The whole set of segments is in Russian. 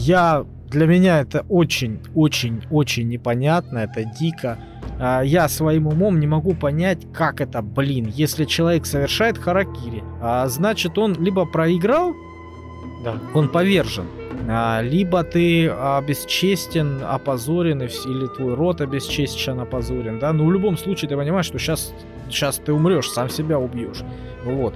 я для меня это очень-очень-очень непонятно, это дико. А, я своим умом не могу понять, как это, блин, если человек совершает харакири, а, значит он либо проиграл, да. он повержен, а, либо ты обесчестен, опозорен, или твой род обесчестен, опозорен, да, но в любом случае ты понимаешь, что сейчас, сейчас ты умрешь, сам себя убьешь, вот.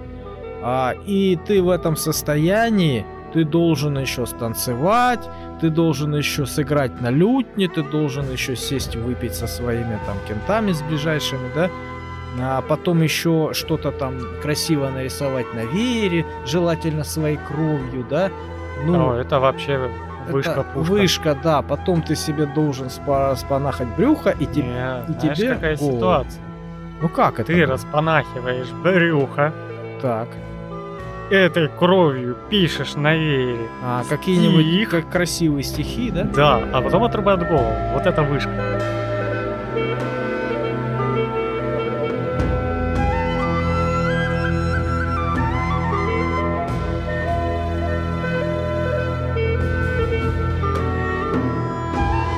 И ты в этом состоянии, ты должен еще станцевать, ты должен еще сыграть на лютне, ты должен еще сесть выпить со своими там кентами с ближайшими, да, а потом еще что-то там красиво нарисовать на веере, желательно своей кровью, да. Ну, О, это вообще вышка пушка. Вышка, да. Потом ты себе должен спа спанахать брюхо, и, те, Не, и знаешь, тебе какая голову. ситуация? Ну как это? Ты распанахиваешь брюхо. Так этой кровью пишешь на веере. А, какие-нибудь их как красивые стихи, да? Да, а потом отрубают голову. Вот это вышка.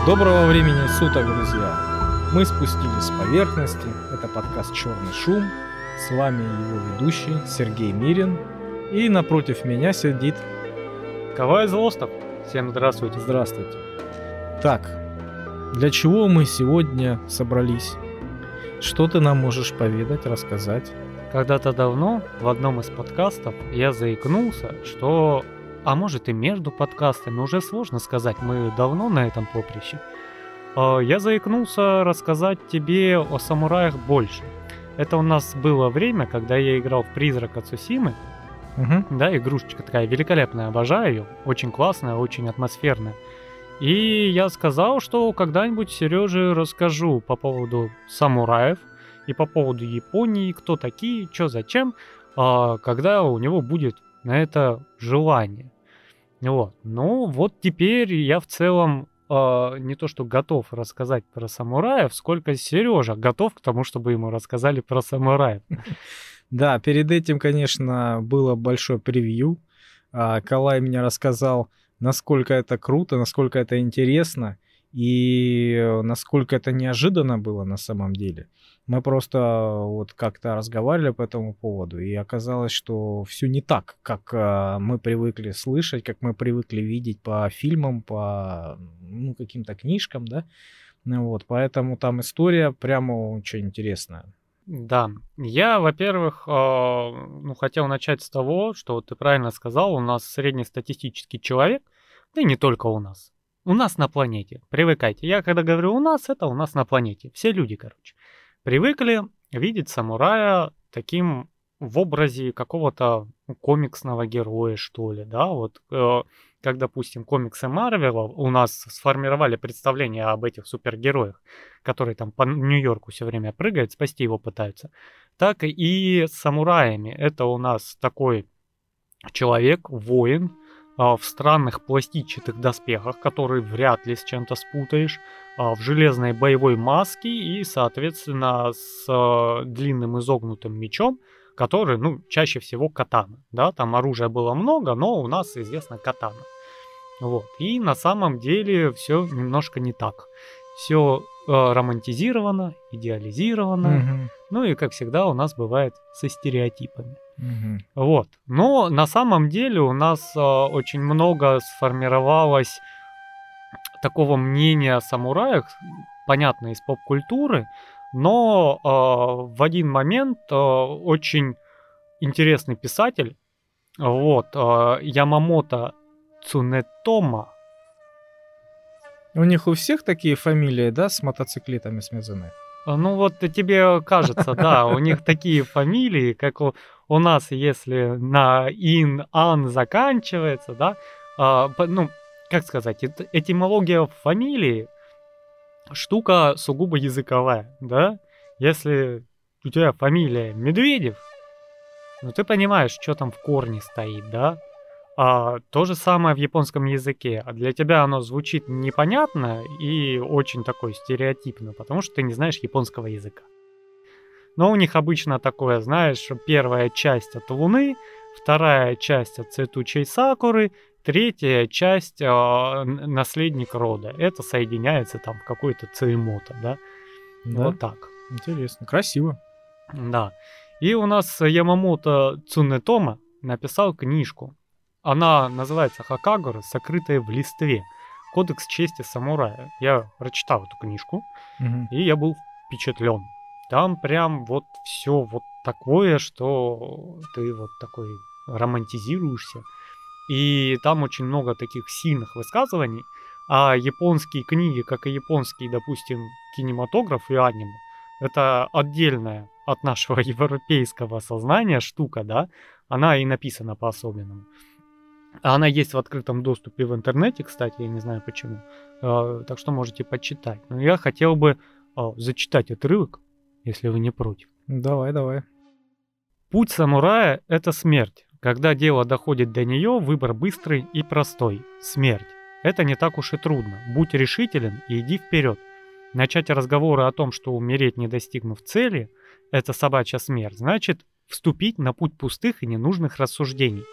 Доброго времени суток, друзья! Мы спустились с поверхности. Это подкаст «Черный шум». С вами его ведущий Сергей Мирин и напротив меня сидит... Кавай Злостов. Всем здравствуйте. Здравствуйте. Так, для чего мы сегодня собрались? Что ты нам можешь поведать, рассказать? Когда-то давно в одном из подкастов я заикнулся, что... А может и между подкастами, уже сложно сказать, мы давно на этом поприще. А, я заикнулся рассказать тебе о самураях больше. Это у нас было время, когда я играл в Призрак Цусимы, Угу. Да, игрушечка такая великолепная, обожаю ее. Очень классная, очень атмосферная. И я сказал, что когда-нибудь Сереже расскажу по поводу самураев и по поводу Японии, кто такие, что зачем, а, когда у него будет на это желание. Вот. Ну, вот теперь я в целом э, не то что готов рассказать про самураев, сколько Сережа готов к тому, чтобы ему рассказали про самураев. Да, перед этим, конечно, было большое превью. А, Калай мне рассказал, насколько это круто, насколько это интересно и насколько это неожиданно было на самом деле. Мы просто вот как-то разговаривали по этому поводу, и оказалось, что все не так, как а, мы привыкли слышать, как мы привыкли видеть по фильмам, по ну, каким-то книжкам, да. Вот, поэтому там история прямо очень интересная. Да, я, во-первых, э, ну, хотел начать с того, что вот ты правильно сказал, у нас среднестатистический человек, да и не только у нас. У нас на планете, привыкайте. Я когда говорю у нас, это у нас на планете. Все люди, короче, привыкли видеть самурая таким в образе какого-то комиксного героя, что ли, да, вот э, как, допустим, комиксы Марвела у нас сформировали представление об этих супергероях, которые там по Нью-Йорку все время прыгают, спасти его пытаются, так и с самураями. Это у нас такой человек, воин, а, в странных пластичатых доспехах, которые вряд ли с чем-то спутаешь, а, в железной боевой маске и, соответственно, с а, длинным изогнутым мечом, который, ну, чаще всего катана, да, там оружия было много, но у нас известно катана. Вот. И на самом деле все немножко не так. Все э, романтизировано, идеализировано. Угу. Ну и, как всегда, у нас бывает со стереотипами. Угу. Вот. Но на самом деле у нас э, очень много сформировалось такого мнения о самураях, понятно, из поп-культуры, но э, в один момент э, очень интересный писатель, вот, э, Ямамото Цунетома. У них у всех такие фамилии, да, с мотоциклетами связаны? Ну вот тебе кажется, да, у них такие фамилии, как у, у нас, если на ин, ан заканчивается, да, а, ну, как сказать, этимология фамилии штука сугубо языковая, да? Если у тебя фамилия Медведев, ну ты понимаешь, что там в корне стоит, да? А, то же самое в японском языке. А для тебя оно звучит непонятно и очень такой стереотипно, потому что ты не знаешь японского языка. Но у них обычно такое, знаешь, первая часть от Луны, вторая часть от цветучей сакуры, третья часть э, наследник рода. Это соединяется там в какой-то церемото, да? Да? Вот так. Интересно. Красиво. Да. И у нас Ямамото Цунетома написал книжку. Она называется Хакагора «Сокрытая в листве. Кодекс чести самурая». Я прочитал эту книжку, Мгм. и я был впечатлен. Там прям вот все вот такое, что ты вот такой романтизируешься. И там очень много таких сильных высказываний. А японские книги, как и японский, допустим, кинематограф и аниме, это отдельная от нашего европейского сознания штука, да? Она и написана по-особенному. А Она есть в открытом доступе в интернете, кстати, я не знаю почему. Э, Так что можете почитать. Но я хотел бы э, зачитать отрывок, если вы не против. Давай, давай. Путь самурая — это смерть. Когда дело доходит до нее, выбор быстрый и простой — смерть. Это не так уж и трудно. Будь решителен и иди вперед. Начать разговоры о том, что умереть, не достигнув цели, это собачья смерть, значит вступить на путь пустых и ненужных рассуждений.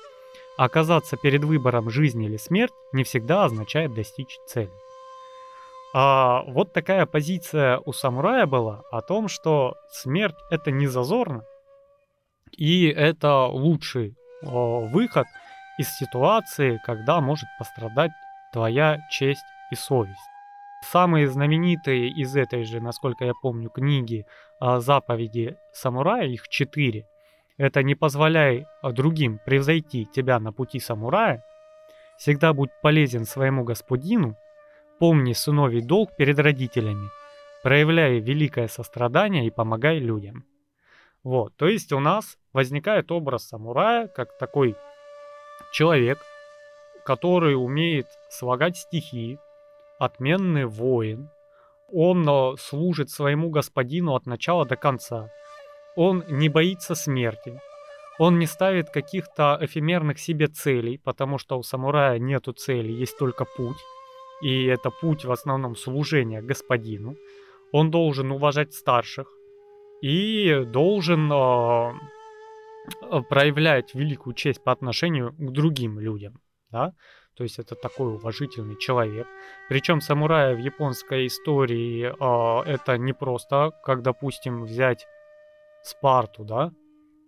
Оказаться перед выбором жизни или смерть не всегда означает достичь цели. А вот такая позиция у самурая была о том, что смерть это не зазорно, и это лучший о, выход из ситуации, когда может пострадать твоя честь и совесть. Самые знаменитые из этой же, насколько я помню, книги а, заповеди самурая, их четыре, это не позволяй а, другим превзойти тебя на пути самурая, всегда будь полезен своему господину, помни сыновий долг перед родителями, проявляй великое сострадание и помогай людям. Вот, то есть у нас возникает образ самурая как такой человек, который умеет слагать стихи, отменный воин. Он э, служит своему господину от начала до конца. Он не боится смерти. Он не ставит каких-то эфемерных себе целей, потому что у самурая нету цели, есть только путь. И это путь в основном служения господину. Он должен уважать старших и должен э, проявлять великую честь по отношению к другим людям. Да? То есть это такой уважительный человек. Причем самурая в японской истории э, это не просто, как, допустим, взять Спарту, да,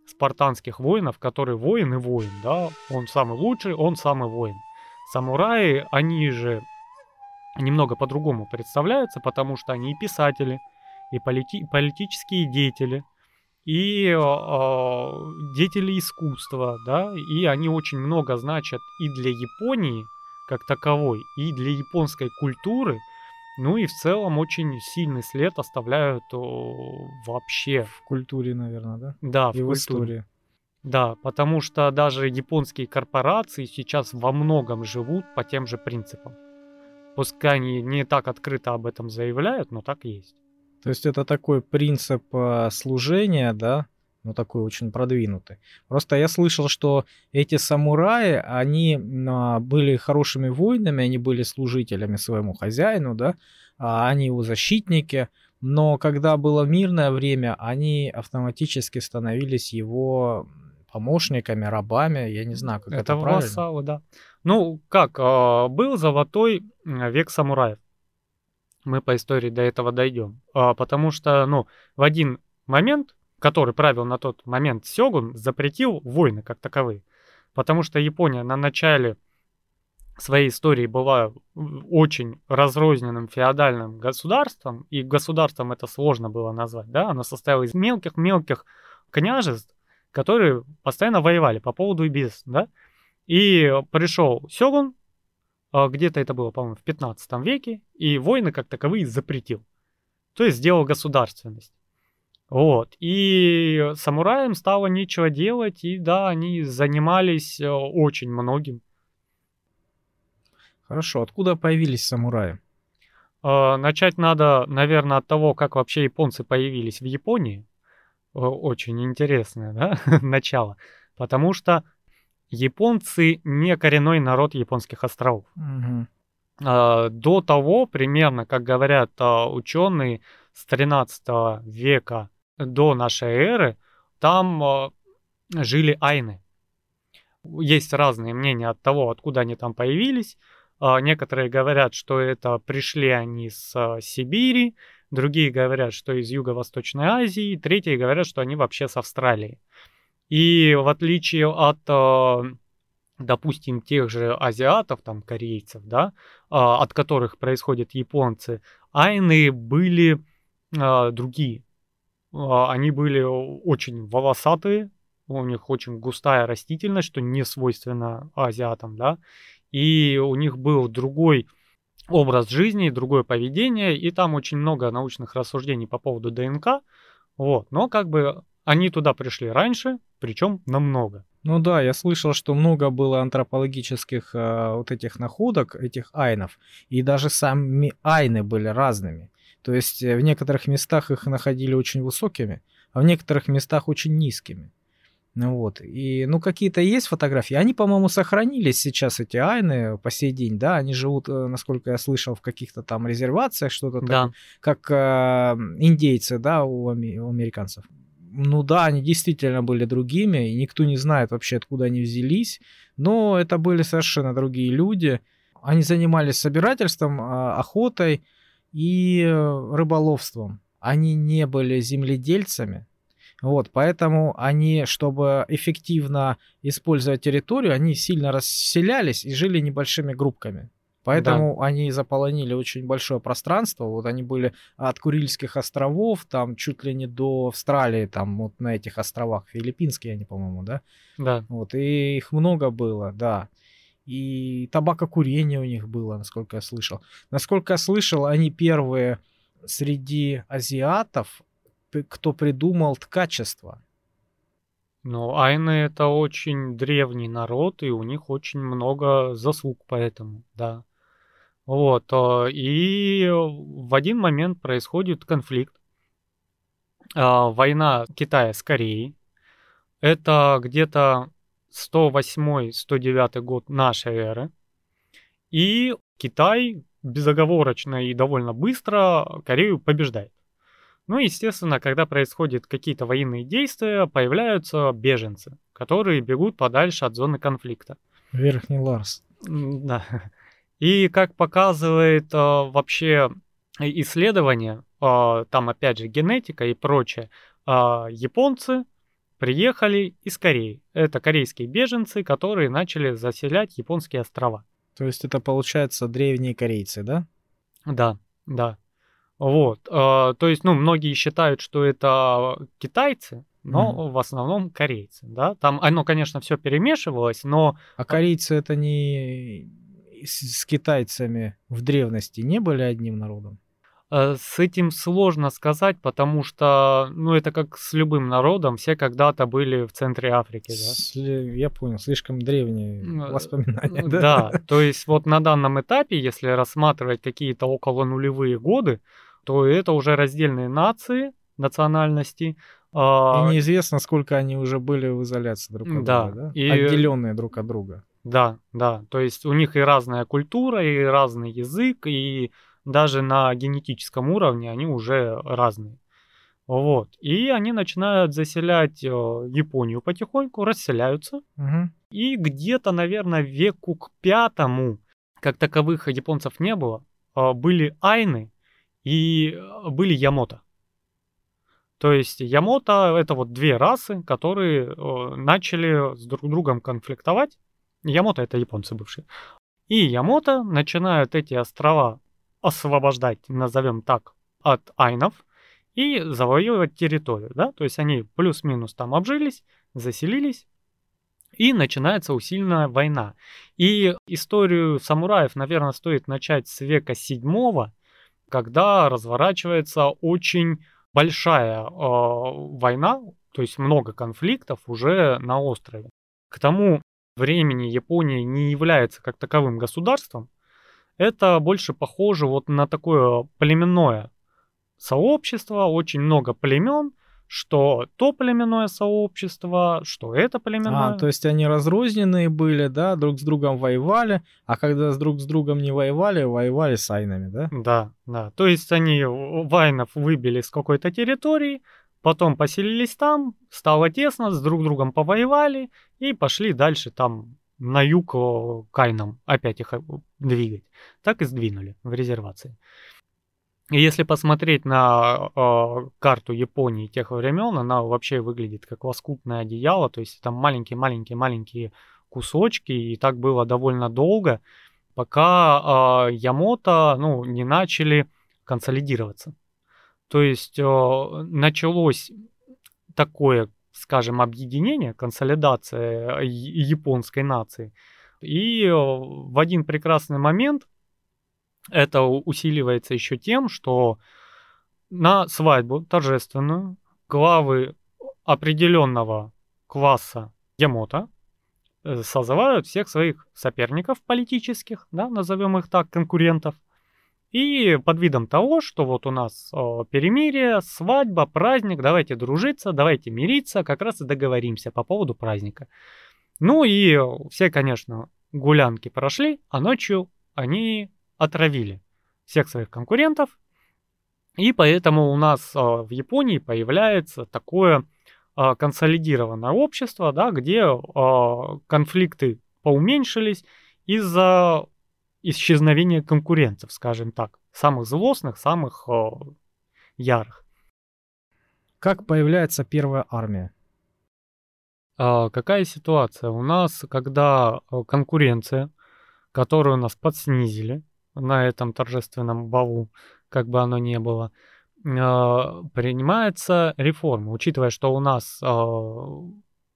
спартанских воинов, который воин и воин, да, он самый лучший, он самый воин. Самураи, они же немного по-другому представляются, потому что они и писатели, и полити- политические деятели, и э, деятели искусства, да, и они очень много значат и для Японии как таковой, и для японской культуры, ну и в целом очень сильный след оставляют о, вообще, В культуре, наверное, да? да, в И в культуре. истории. Да, потому что даже японские корпорации сейчас во многом живут по тем же принципам. Пускай они не так открыто об этом заявляют, но так есть. То есть это такой принцип э, служения, да, ну такой очень продвинутый. Просто я слышал, что эти самураи, они а, были хорошими воинами, они были служителями своему хозяину, да, а они его защитники, но когда было мирное время, они автоматически становились его помощниками, рабами, я не знаю, как это, Это правильно. вассалы, да. Ну, как, а, был золотой м, век самураев. Мы по истории до этого дойдем. А, Потому что, ну, в один момент, который правил на тот момент Сёгун, запретил войны как таковые. Потому что Япония на начале своей истории была очень разрозненным феодальным государством, и государством это сложно было назвать, да, оно состояло из мелких-мелких княжеств, которые постоянно воевали по поводу и без, да, и пришел Сёгун, а, где-то это было, по-моему, в 15 веке, и войны как таковые запретил. То есть сделал государственность. Вот. И самураям стало нечего делать, и да, они занимались э, очень многим. Хорошо, откуда появились самураи? Э, Начать надо, наверное, от того, как вообще японцы появились в Японии. Э, Очень интересное, да, начало. Потому что японцы не коренной народ японских островов. А, До того, примерно, как говорят а, ученые, с 13 века до нашей эры, там а, жили айны. Есть разные мнения от того, откуда они там появились. А, некоторые говорят, что это пришли они с а, Сибири, другие говорят, что из Юго-Восточной Азии, третьи говорят, что они вообще с Австралии. И в отличие от, допустим, тех же азиатов, там, корейцев, да, от которых происходят японцы, айны были другие. Они были очень волосатые, у них очень густая растительность, что не свойственно азиатам, да, и у них был другой образ жизни, другое поведение, и там очень много научных рассуждений по поводу ДНК, вот, но как бы они туда пришли раньше, причем намного. Ну да, я слышал, что много было антропологических э, вот этих находок, этих айнов, и даже сами айны были разными. То есть э, в некоторых местах их находили очень высокими, а в некоторых местах очень низкими. Ну вот, и, ну, какие-то есть фотографии. Они, по-моему, сохранились сейчас, эти айны, по сей день, да, они живут, э, насколько я слышал, в каких-то там резервациях, что-то да. такое, как э, индейцы, да, у, ами- у американцев. Ну да, они действительно были другими, и никто не знает вообще, откуда они взялись, но это были совершенно другие люди. Они занимались собирательством, а, охотой и э, рыболовством. Они не были земледельцами, вот, поэтому они, чтобы эффективно использовать территорию, они сильно расселялись и жили небольшими группками. Поэтому да. они заполонили очень большое пространство. Вот они были от Курильских островов, там чуть ли не до Австралии, там вот на этих островах, филиппинские они, по-моему, да? Да. Вот, и их много было, да. И табакокурение у них было, насколько я слышал. Насколько я слышал, они первые среди азиатов кто придумал ткачество. Ну, айны это очень древний народ, и у них очень много заслуг поэтому, да. Вот, а, и в один момент происходит конфликт. А, война Китая с Кореей. Это где-то 108-109 год нашей эры. И Китай безоговорочно и довольно быстро Корею побеждает. Ну, естественно, когда происходят какие-то военные действия, появляются беженцы, которые бегут подальше от зоны конфликта. Верхний Ларс. Да. И как показывает э, вообще исследование, э, там опять же генетика и прочее, э, японцы приехали из Кореи. Это корейские беженцы, которые начали заселять японские острова. То есть это получается древние корейцы, да? Да, да. Вот, э, то есть, ну, многие считают, что это китайцы, но mm. в основном корейцы, да. Там оно, конечно, все перемешивалось, но... А корейцы это не с, с китайцами в древности не были одним народом? Э, с этим сложно сказать, потому что, ну, это как с любым народом, все когда-то были в центре Африки, да? Я понял, слишком древние э, воспоминания. Да? да, то есть вот на данном этапе, если рассматривать какие-то около нулевые годы, то это уже раздельные нации, национальности. А, и неизвестно, сколько они уже были в изоляции друг от да, друга, да? И... Отделенные друг от друга. Да, да. То есть у них и разная культура, и разный язык, и даже на генетическом уровне они уже разные. Вот. И они начинают заселять э, Японию потихоньку, расселяются. Угу. И где-то, наверное, веку к пятому, как таковых японцев не было, э, были айны, и э, были Ямото. То есть Ямото это вот две расы, которые начали с друг другом конфликтовать. Ямото это японцы бывшие. И Ямото начинают эти острова освобождать, назовем так, от айнов и завоевывать территорию, да, то есть они плюс-минус там обжились, заселились, и начинается усиленная война. И историю самураев, наверное, стоит начать с века седьмого, когда разворачивается очень большая э, война, то есть много конфликтов уже на острове. К тому времени Япония не является как таковым государством. Это больше похоже вот на такое племенное сообщество, очень много племен, что то племенное сообщество, что это племенное. А, то есть они разрозненные были, да, друг с другом воевали, а когда с друг с другом не воевали, воевали с айнами, да? Да, да. То есть они вайнов выбили с какой-то территории, потом поселились там, стало тесно, с друг другом повоевали и пошли дальше там на юг э, Кайном опять их э, двигать. Так и сдвинули в резервации. И если посмотреть на э, карту Японии тех времен, она вообще выглядит как лоскутное одеяло, то есть там маленькие-маленькие-маленькие кусочки, и так было довольно долго, пока э, Ямото ну, не начали консолидироваться. То есть э, началось такое, скажем, объединение, консолидация японской нации. И э, в один прекрасный момент это усиливается еще тем, что на свадьбу торжественную главы определенного класса Ямота э, созывают всех своих соперников политических, да, назовем их так, конкурентов, и под видом того, что вот у нас о, перемирие, свадьба, праздник, давайте дружиться, давайте мириться, как раз и договоримся по поводу праздника. Ну и все, конечно, гулянки прошли, а ночью они отравили всех своих конкурентов. И поэтому у нас о, в Японии появляется такое о, консолидированное общество, да, где о, конфликты поуменьшились из-за исчезновение конкурентов, скажем так, самых злостных, самых о, ярых. Как появляется первая армия? А, какая ситуация? У нас, когда конкуренция, которую нас подснизили на этом торжественном балу, как бы оно ни было, а, принимается реформа, учитывая, что у нас а,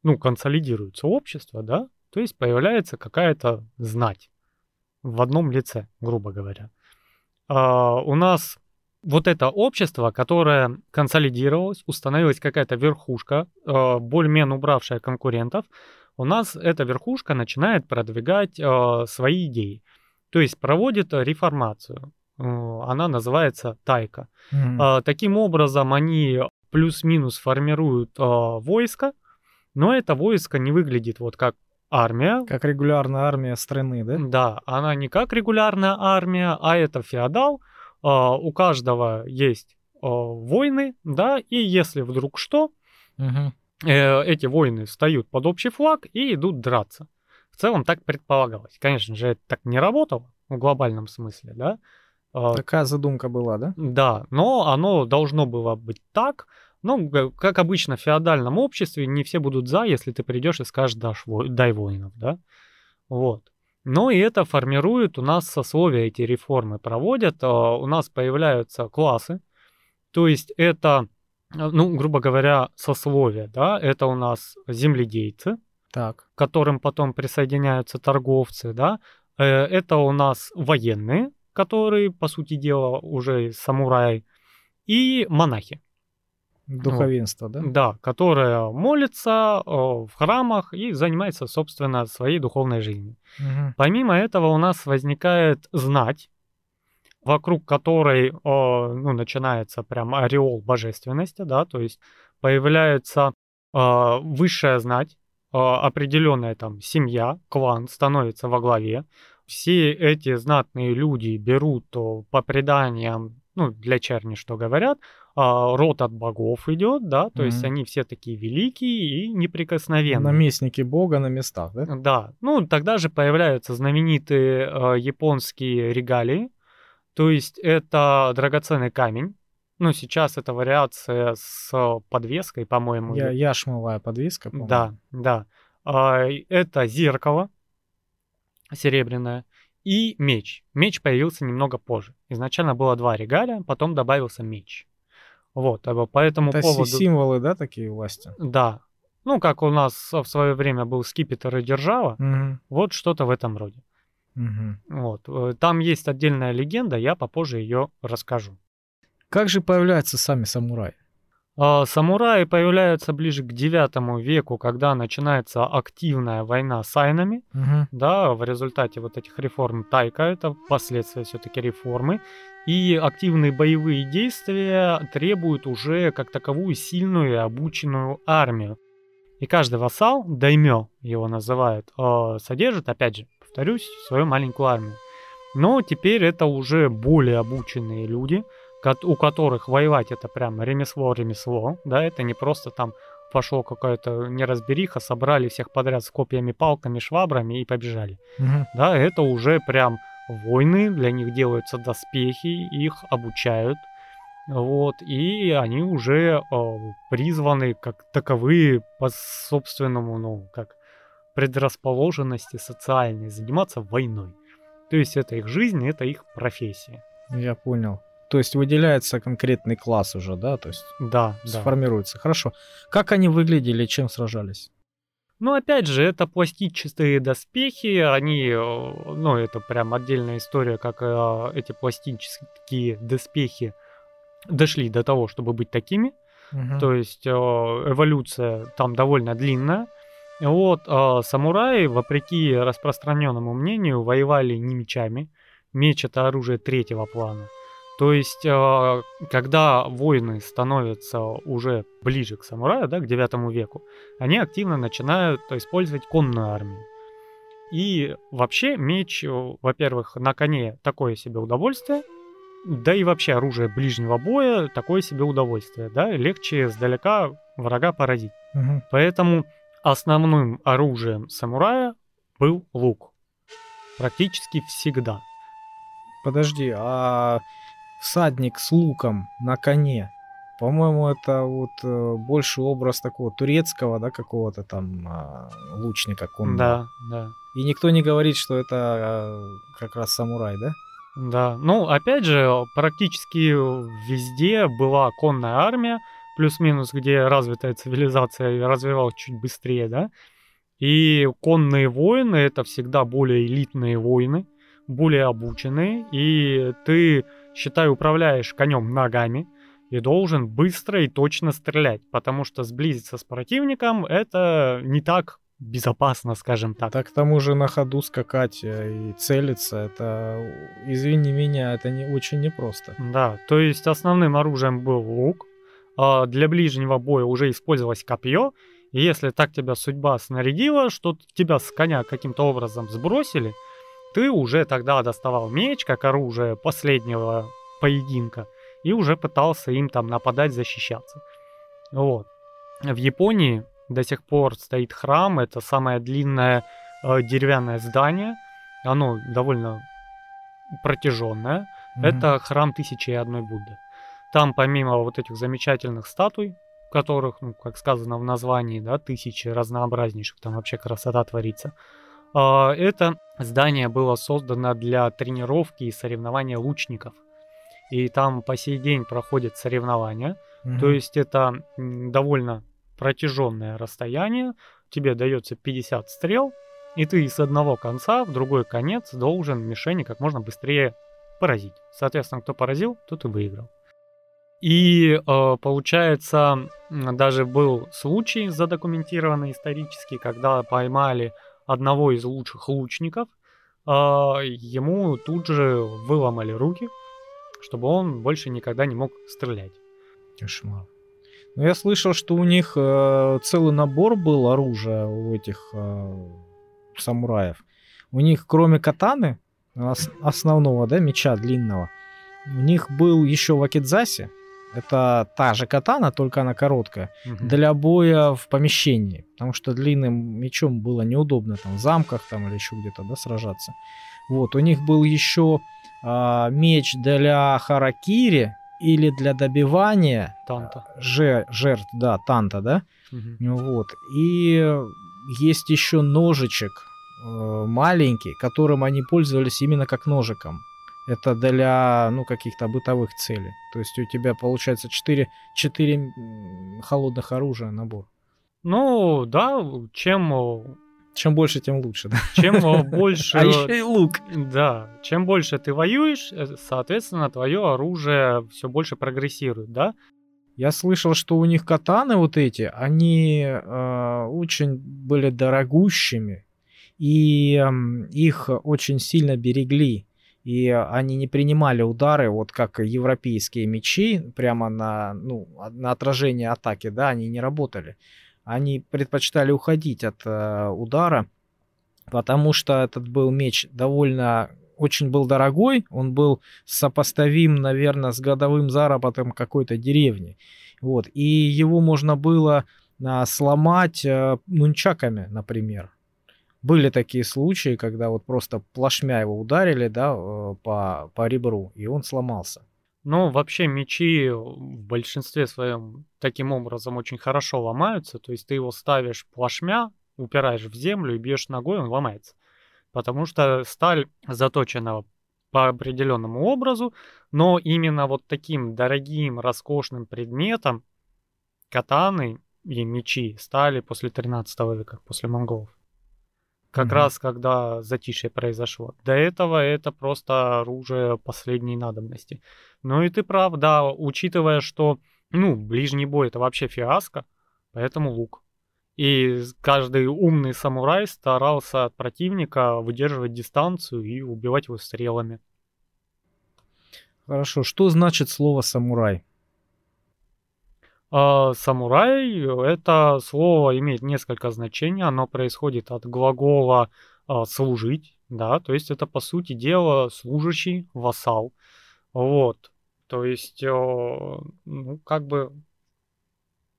ну, консолидируется общество, да, то есть появляется какая-то знать в одном лице, грубо говоря. А, у нас вот это общество, которое консолидировалось, установилась какая-то верхушка, а, более-менее убравшая конкурентов, у нас эта верхушка начинает продвигать а, свои идеи. То есть проводит реформацию. Она называется тайка. Mm-hmm. Таким образом, они плюс-минус формируют войско, но это войско не выглядит вот как армия. Как регулярная армия страны, да? Да, она не как регулярная армия, а это феодал. А, у каждого есть а, войны, да, и если вдруг что, угу. эти войны встают под общий флаг и идут драться. В целом так предполагалось. Конечно же, это так не работало в глобальном смысле, да. А, Такая задумка была, да? Да, но оно должно было быть так, ну, как обычно в феодальном обществе, не все будут за, если ты придешь и скажешь «дашь, дай воинов», да? Вот. Но и это формирует у нас сословия, эти реформы проводят, а, у нас появляются классы, то есть это, ну, грубо говоря, сословия, да, это у нас земледельцы, так. к которым потом присоединяются торговцы, да, э, это у нас военные, которые, по сути дела, уже самураи, и монахи. Духовенство, да? Да, которое молится в храмах и занимается, собственно, своей духовной жизнью. Угу. Помимо этого у нас возникает знать, вокруг которой ну, начинается прям ореол божественности, да, то есть появляется высшая знать, определенная там семья, клан становится во главе. Все эти знатные люди берут по преданиям, ну, для черни, что говорят, а, род от богов идет, да, то mm-hmm. есть они все такие великие и неприкосновенные. Наместники бога на местах, да? Да, ну тогда же появляются знаменитые э, японские регалии, то есть это драгоценный камень, ну, сейчас это вариация с подвеской, по-моему. Я, яшмовая подвеска, по-моему. Да, да. А, это зеркало серебряное и меч. Меч появился немного позже. Изначально было два регалия, потом добавился меч. Вот, а по этому Это поводу... символы, да, такие власти? Да. Ну, как у нас в свое время был скипетр и держава, угу. вот что-то в этом роде. Угу. Вот. Э, там есть отдельная легенда, я попозже ее расскажу. Как же появляются сами самураи? А, самураи появляются ближе к девятому веку, когда начинается активная война с айнами. Угу. Да, в результате вот этих реформ Тайка, это последствия все-таки реформы. И активные боевые действия требуют уже как таковую сильную и обученную армию. И каждый вассал, даймё его называют, а, содержит, опять же, повторюсь, свою маленькую армию. Но теперь это уже более обученные люди, у которых воевать это прям ремесло-ремесло, да, это не просто там пошло какая-то неразбериха, собрали всех подряд с копьями, палками, швабрами и побежали. Мгм. Да, это уже прям войны, для них делаются доспехи, их обучают, вот, и они уже э, призваны как таковые по собственному, ну, как предрасположенности социальной заниматься войной. То есть это их жизнь, это их профессия. Я понял. То есть выделяется конкретный класс уже, да? То есть Да, да. сформируется. Хорошо. Как они выглядели, чем сражались? Ну, опять же, это пластические доспехи, они, э, ну, это прям отдельная история, как э, эти пластические доспехи дошли до того, чтобы быть такими. Мгм. То есть э, эволюция там довольно длинная. Вот, а самураи, вопреки распространенному мнению, воевали не мечами. Меч это оружие третьего плана. То есть, э, когда воины становятся уже ближе к самураю, да, к 9 веку, они активно начинают использовать конную армию. И вообще меч, во-первых, на коне такое себе удовольствие, да и вообще оружие ближнего боя такое себе удовольствие, да, легче сдалека врага поразить. Мгм. Поэтому основным оружием самурая был лук. Практически всегда. Подожди, а всадник с луком на коне, по-моему, это вот э, больше образ такого турецкого, да, какого-то там а, лучника конного. Да, да. И никто не говорит, что это а, как раз самурай, да? Да, ну опять же, практически везде была конная армия, плюс-минус, где развитая цивилизация развивалась чуть быстрее, да. И конные воины это всегда более элитные воины, более обученные, и ты, считай, управляешь конем ногами и должен быстро и точно стрелять, потому что сблизиться с противником это не так безопасно, скажем так. Так к тому же на ходу скакать э, и целиться, это, извини меня, это не очень непросто. Да, то есть основным оружием был лук, а для ближнего боя уже использовалось копье, и если так тебя судьба снарядила, что тебя с коня каким-то образом сбросили, ты уже тогда доставал меч как оружие последнего поединка и уже пытался им там нападать, защищаться. Вот. В Японии до сих пор стоит храм, это самое длинное э, деревянное здание, оно довольно протяженное. Мгм. Это храм Тысячи и Одной Будды. Там помимо вот этих замечательных статуй, которых, ну, как сказано в названии, да, тысячи разнообразнейших, там вообще красота творится. а, Это здание было создано для тренировки и соревнования лучников. И там по сей день проходят соревнования. Мгм. То есть это довольно протяженное расстояние. Тебе дается 50 стрел, и ты с одного конца в другой конец должен мишени как можно быстрее поразить. Соответственно, кто поразил, тот и выиграл. И э, получается, даже был случай задокументированный исторически, когда поймали одного из лучших лучников, э, ему тут же выломали руки, чтобы он больше никогда не мог стрелять. Кошмар. Ну, я слышал, что у них э, целый набор был оружия у этих э, самураев. У них, кроме катаны, ос- основного, да, меча длинного, у них был еще вакидзаси. Это та же катана, только она короткая. Мгм. Для боя в помещении. Потому что длинным мечом было неудобно там в замках там или еще где-то, да, сражаться. Вот, у них был еще а, меч для харакири или для добивания Танта. же- жертв, да, танта, да. Ну вот. И есть еще ножичек э, маленький, которым они пользовались именно как ножиком. Это для, ну, каких-то бытовых целей. То есть у тебя получается 4, 4 холодных оружия набор. Ну, да, чем, э, Чем больше, тем лучше, да? чем э, больше... А еще и лук. Да, чем больше ты воюешь, э, соответственно, твое оружие все больше прогрессирует, да? Я слышал, что у них катаны вот эти, они э, очень были дорогущими, и эм, их очень сильно берегли. И они не принимали удары, вот как европейские мечи, прямо на, ну, на отражение атаки, да, они не работали. Они предпочитали уходить от э, удара, потому что этот был меч довольно очень был дорогой, он был сопоставим, наверное, с годовым заработком какой-то деревни. Вот. И его можно было а, сломать а, нунчаками, например. Были такие случаи, когда вот просто плашмя его ударили, да, э, по, по ребру, и он сломался. Ну, вообще мечи в большинстве своем таким образом очень хорошо ломаются. То есть ты его ставишь плашмя, упираешь в землю и бьешь ногой, он ломается. Потому что сталь заточена по определенному образу, но именно вот таким дорогим, роскошным предметом катаны и мечи стали после 13 века, после монголов. Как mm-hmm. раз когда затишье произошло. До этого это просто оружие последней надобности. Ну и ты прав, да, учитывая, что, ну, ближний бой это вообще фиаско, поэтому лук. И каждый умный самурай старался от противника выдерживать дистанцию и убивать его стрелами. Хорошо, что значит слово самурай? А, самурай это слово имеет несколько значений. Оно происходит от глагола а, служить, да, то есть это по сути дела служащий, вассал. Вот. То есть, а, ну, как бы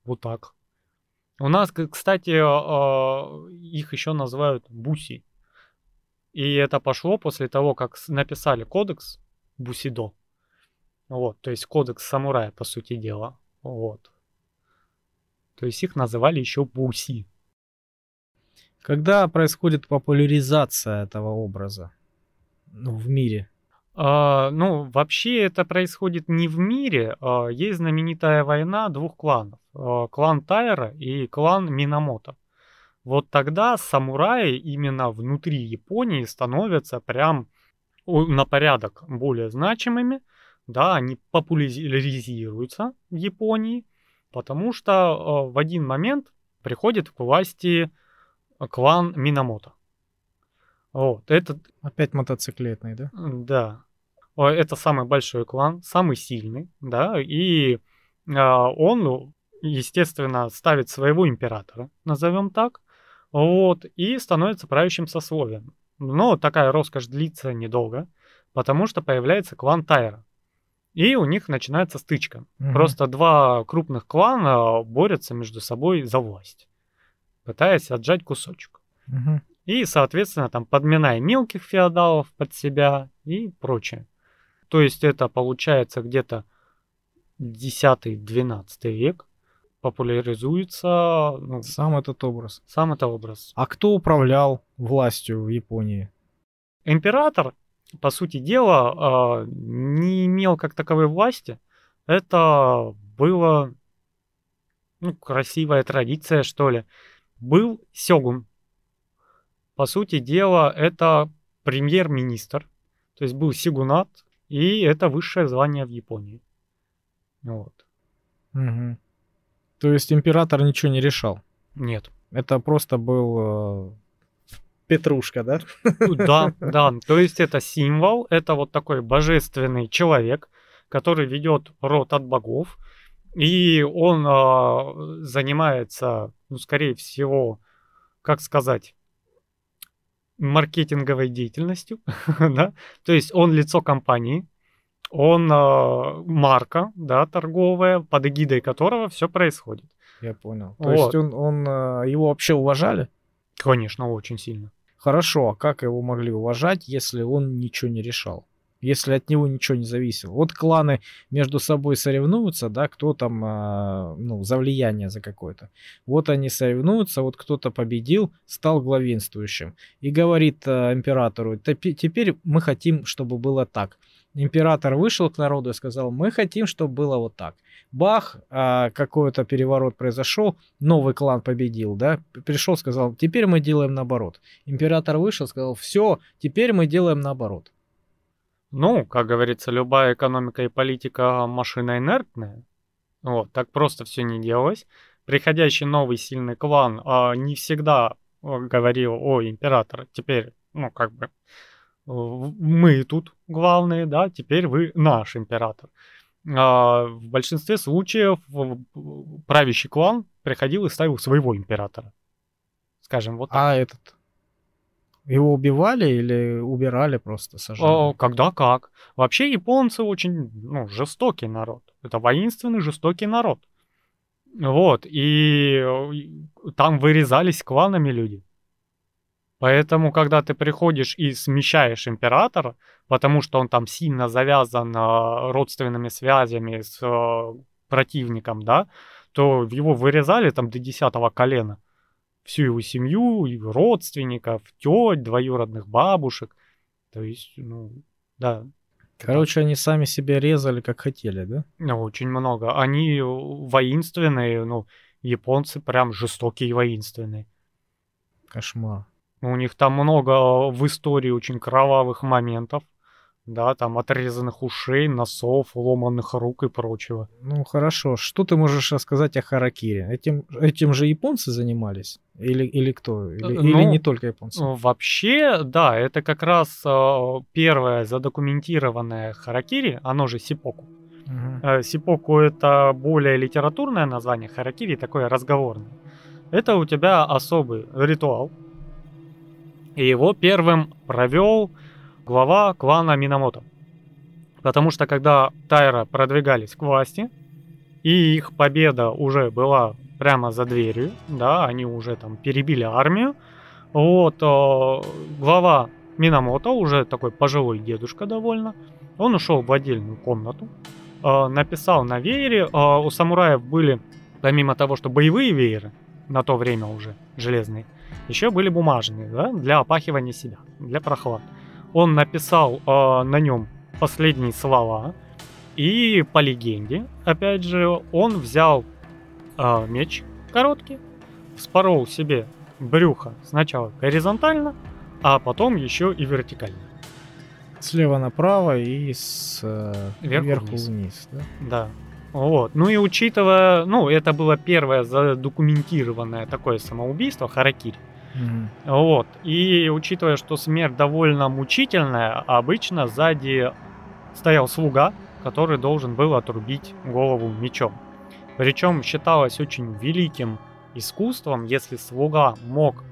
вот так. У нас, кстати, их еще называют буси. И это пошло после того, как написали кодекс Бусидо. Вот, то есть кодекс самурая, по сути дела. Вот. То есть их называли еще буси. Когда происходит популяризация этого образа ну, в мире? А, ну, вообще это происходит не в мире. А, есть знаменитая война двух кланов. А, клан Тайра и клан Минамото. Вот тогда самураи именно внутри Японии становятся прям на порядок более значимыми. Да, они популяризируются в Японии. Потому что э, в один момент приходит к власти клан Минамото. Вот, этот... Опять мотоциклетный, да? Да. Это самый большой клан, самый сильный, да, и а, он, естественно, ставит своего императора, назовем так, вот, и становится правящим сословием. Но такая роскошь длится недолго, потому что появляется клан Тайра. И у них начинается стычка. Угу. Просто два крупных клана борются между собой за власть, пытаясь отжать кусочек. Угу. И, соответственно, там подминая мелких феодалов под себя и прочее. То есть это получается где-то 10-12 век популяризуется ну, сам этот образ. Сам это образ. А кто управлял властью в Японии? Император по сути дела, а, не имел как таковой власти. Это было ну, красивая традиция, что ли. Был сёгун. По сути дела, это премьер-министр. То есть был сигунат, и это высшее звание в Японии. Вот. Угу. То есть император ничего не решал? Нет. Это просто был э, Петрушка, да? Да, да. То есть это символ, это вот такой божественный человек, который ведет род от богов, и он э, занимается, ну, скорее всего, как сказать, маркетинговой деятельностью, да? То есть он лицо компании, он э, марка, да, торговая, под эгидой которого все происходит. Я понял. То вот. есть он, он его вообще уважали? Конечно, очень сильно. Хорошо, а как его могли уважать, если он ничего не решал? Если от него ничего не зависело. Вот кланы между собой соревнуются, да, кто там, э, ну, за влияние за какое-то. Вот они соревнуются, вот кто-то победил, стал главенствующим. И говорит э, императору, теперь мы хотим, чтобы было так. Император вышел к народу и сказал, мы хотим, чтобы было вот так бах, а, какой-то переворот произошел, новый клан победил, да, пришел, сказал, теперь мы делаем наоборот. Император вышел, сказал, все, теперь мы делаем наоборот. Ну, как говорится, любая экономика и политика машина инертная. Вот, так просто все не делалось. Приходящий новый сильный клан а, не всегда а, говорил, о, император, теперь, ну, как бы, мы тут главные, да, теперь вы наш император. А, в большинстве случаев правящий клан приходил и ставил своего императора. Скажем, вот так. А этот Его убивали или убирали просто, сожрали? О, когда как. Вообще японцы очень ну, жестокий народ. Это воинственный, жестокий народ. Вот, и э, там вырезались кланами люди. Поэтому, когда ты приходишь и смещаешь императора, потому что он там сильно завязан э, родственными связями с э, противником, да, то его вырезали там до десятого колена. Всю его семью, его родственников, теть, двоюродных бабушек. То есть, ну, да. Короче, они сами себя резали, как хотели, да? Ну, очень много. Они воинственные, ну, японцы прям жестокие и воинственные. Кошмар. У них там много в истории очень кровавых моментов да, там отрезанных ушей, носов, ломанных рук и прочего. Ну хорошо, что ты можешь рассказать о харакири? Этим, этим же японцы занимались? Или, или кто? Или, ну, или не только японцы? Вообще, да, это как раз э, первое задокументированное харакири, оно же сипоку. Угу. Сипоку это более литературное название, харакири такое разговорное. Это у тебя особый ритуал. И его первым провел глава клана Минамото. Потому что когда Тайра продвигались к власти, и их победа уже была прямо за дверью, да, они уже там перебили армию, вот, э, глава Минамото, уже такой пожилой дедушка довольно, он ушел в отдельную комнату, э, написал на веере, э, у самураев были, помимо того, что боевые вееры, на то время уже железные, еще были бумажные, да, для опахивания себя, для прохлад он написал э, на нем последние слова. И по легенде, опять же, он взял э, меч короткий, вспорол себе брюхо сначала горизонтально, а потом еще и вертикально. Слева направо и с э, вверху, вверху вниз. вниз, да? Да. Вот. Ну и учитывая, ну, это было первое задокументированное такое самоубийство, харакири. Mm-hmm. Вот. И учитывая, что смерть довольно мучительная, обычно сзади стоял слуга, который должен был отрубить голову мечом. Причем считалось очень великим искусством, если слуга мог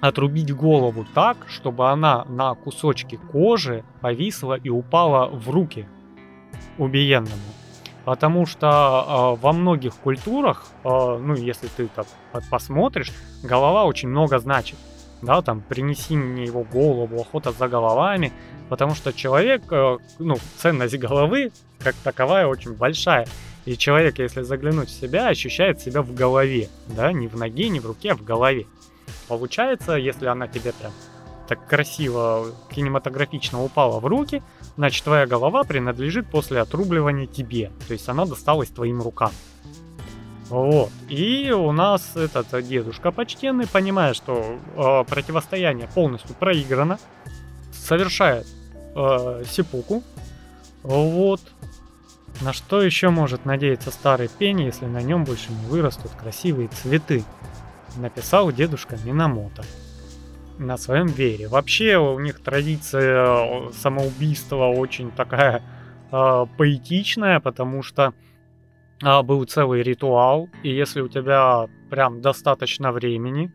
отрубить голову так, чтобы она на кусочке кожи повисла и упала в руки убиенному. Потому что э, во многих культурах, э, ну, если ты так посмотришь, голова очень много значит. Да, там, принеси мне его голову, охота за головами. Потому что человек, э, ну, ценность головы, как таковая, очень большая. И человек, если заглянуть в себя, ощущает себя в голове. Да, не в ноге, не в руке, а в голове. Получается, если она тебе прям так красиво, кинематографично упала в руки, значит твоя голова принадлежит после отрубливания тебе. То есть она досталась твоим рукам. Вот. И у нас этот дедушка почтенный, понимая, что э, противостояние полностью проиграно, совершает э, сипуку. Вот. На что еще может надеяться старый пень, если на нем больше не вырастут красивые цветы? Написал дедушка Минамото на своем вере. Вообще у них традиция самоубийства очень такая э, поэтичная, потому что э, был целый ритуал, и если у тебя прям достаточно времени,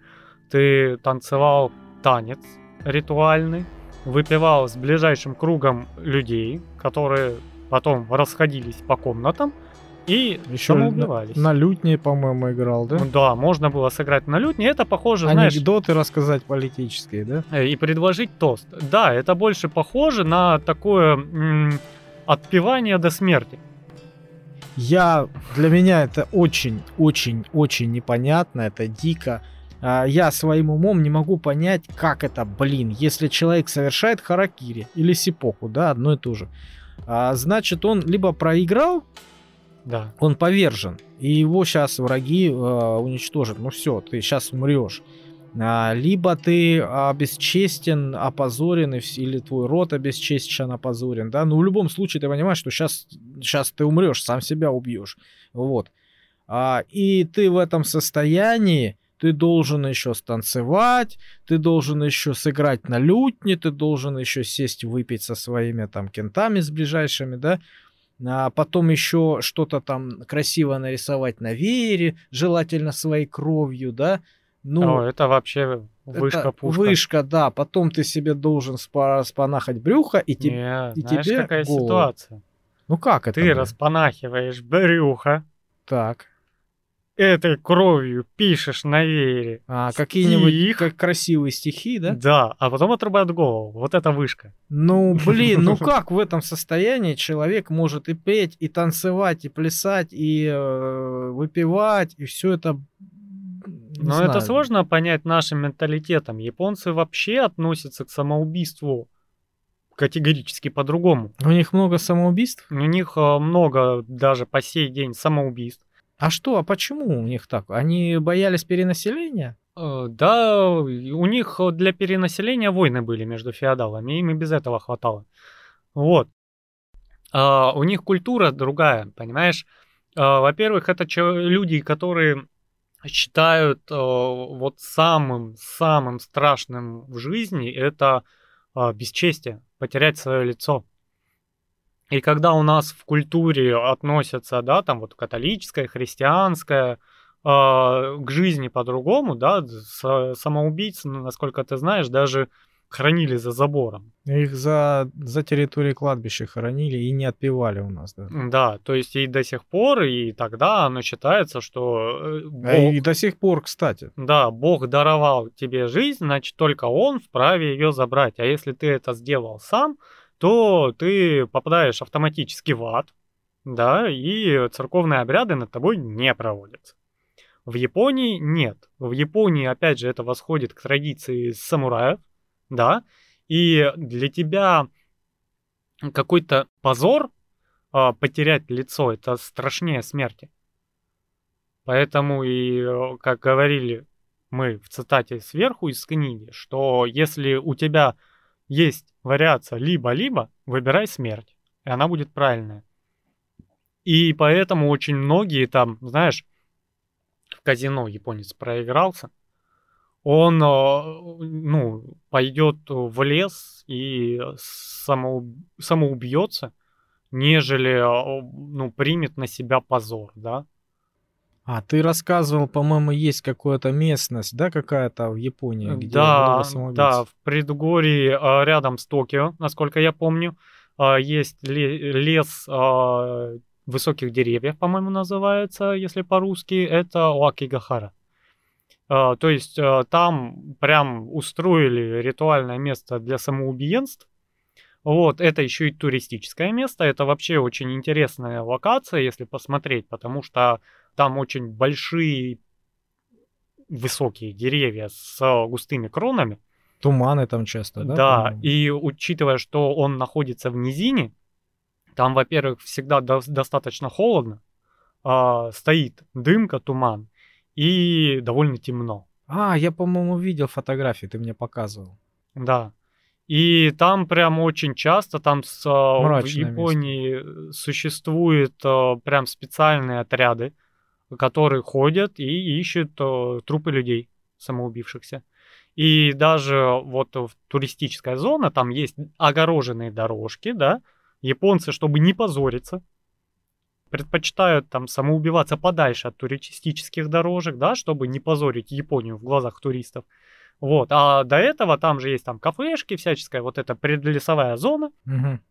ты танцевал танец ритуальный, выпивал с ближайшим кругом людей, которые потом расходились по комнатам, и еще. На, на лютне, по-моему, играл, да? Да, можно было сыграть на лютне. Это похоже, Анекдоты знаешь... рассказать политические, да? Э, и предложить тост. Да, это больше похоже на такое м- отпевание до смерти. Я... Для меня это очень-очень-очень непонятно, это дико. А, я своим умом не могу понять, как это, блин, если человек совершает харакири или сипоку, да, одно и то же. А, значит, он либо проиграл, да. Он повержен. И его сейчас враги э, уничтожат. Ну все, ты сейчас умрешь. А, либо ты обесчестен, опозорен, или твой род обесчестен, опозорен, да, но в любом случае ты понимаешь, что сейчас, сейчас ты умрешь, сам себя убьешь, вот. А, и ты в этом состоянии, ты должен еще станцевать, ты должен еще сыграть на лютне, ты должен еще сесть выпить со своими там кентами с ближайшими, да, а потом еще что-то там красиво нарисовать на веере, желательно своей кровью, да, Ну, О, это вообще вышка пушка. вышка, да. Потом ты себе должен спа- спанахать брюхо, и тебе... Не, и знаешь, тебе какая голову. ситуация? Ну как это? Ты блин? распанахиваешь брюхо, Так. Этой кровью пишешь на вере. А, какие-нибудь как красивые стихи, да? Да, а потом отрубают голову. Вот это вышка. Ну, блин, ну как в этом состоянии человек может и петь, и танцевать, и плясать, и э, выпивать, и все это... не Но это знаю. сложно понять нашим менталитетом. Японцы вообще относятся к самоубийству категорически по-другому. У них много самоубийств? У них э, много даже по сей день самоубийств. А что, а почему у них так? Они боялись перенаселения? Э, Да, у них э, для перенаселения войны были между феодалами, им и без этого хватало. Вот. А, У них культура другая, понимаешь? А, Во-первых, это люди, которые считают э, вот самым-самым страшным в жизни это а, бесчестие, потерять свое лицо. И когда у нас в культуре относятся, да, там вот католическая, христианская, а, к жизни по-другому, да, с- самоубийц, ну, насколько ты знаешь, даже хранили за забором. Их за, за территорией кладбища хоронили и не отпевали у нас, да. Да, то есть и до сих пор, и тогда оно считается, что э, А и Бог, до сих пор, кстати. да, Бог даровал тебе жизнь, значит, только Он вправе ее забрать. А если ты это сделал сам, то ты попадаешь автоматически в ад, да, и церковные обряды над тобой не проводятся. В Японии нет. В Японии, опять же, это восходит к традиции самураев, да, и для тебя какой-то позор а, потерять лицо, это страшнее смерти. Поэтому и, э, как говорили мы в цитате сверху из книги, что если у тебя есть вариация либо-либо, выбирай смерть, и она будет правильная. И поэтому очень многие там, знаешь, в казино японец проигрался, он, э, ну, пойдет в лес и самоуб- самоубьется, нежели, э, ну, примет на себя позор, да. А ты рассказывал, по-моему, есть какая-то местность, да, какая-то в Японии, где Да, да, в предгорье а, рядом с Токио, насколько я помню, а, есть ле- лес а, высоких деревьев, по-моему, называется, если по-русски, это Уакигахара. А, То есть там прям устроили ритуальное место для самоубиенств. Вот, это еще и туристическое место. Это вообще очень интересная локация, если посмотреть, потому что там очень большие высокие деревья с густыми кронами. Туманы там часто, да? Да, по-моему? и учитывая, что он находится в низине, там, во-первых, всегда до- достаточно холодно, а, стоит дымка, туман, и довольно темно. А, я, по-моему, видел фотографии, ты мне показывал. Да. И там прям очень часто, там с, а, в Японии существуют а, прям специальные отряды, которые ходят и ищут а, трупы людей, самоубившихся. И даже вот в туристическая зона, там есть огороженные дорожки, да, японцы, чтобы не позориться, предпочитают там самоубиваться подальше от туристических дорожек, да, чтобы не позорить Японию в глазах туристов. Вот, а до этого там же есть там кафешки, всяческая вот эта предлесовая зона, Мгм.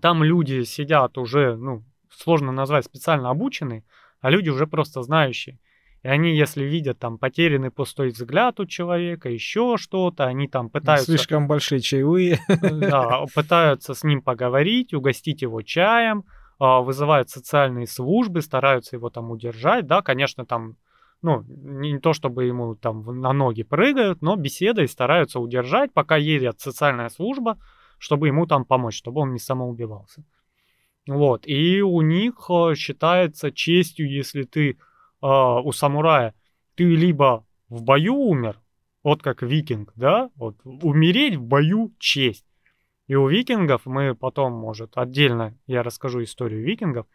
там люди сидят уже, ну, сложно назвать специально обученные, а люди уже просто знающие. И они, если видят там потерянный пустой взгляд у человека, еще что-то, они там пытаются, Слишком большие чаевые. да, пытаются с ним поговорить, угостить его чаем, а, вызывают социальные службы, стараются его там удержать, да, конечно, там, ну, не то чтобы ему там на ноги прыгают, но беседой стараются удержать, пока едет социальная служба, чтобы ему там помочь, чтобы он не самоубивался. Вот, и у них э, считается честью, если ты э, у самурая, ты либо в бою умер, вот как викинг, да, вот умереть в бою честь. И у викингов, мы потом, может, отдельно я расскажу историю викингов,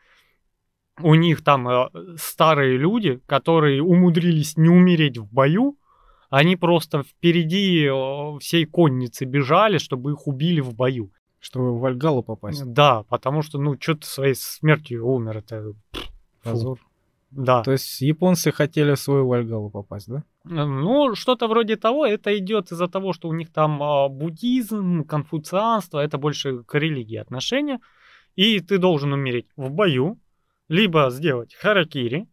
у них там э, старые люди, которые умудрились не умереть в бою, они просто впереди э, всей конницы бежали, чтобы их убили в бою. Чтобы в Вальгалу попасть. Да, потому что, ну, что ты своей смертью умер, это... Позор. Да. То есть японцы хотели в свою Вальгалу попасть, да? Ну, что-то вроде того. Это идет из-за того, что у них там а, буддизм, конфуцианство, это больше к религии отношения. И ты должен умереть в бою, либо сделать харакири,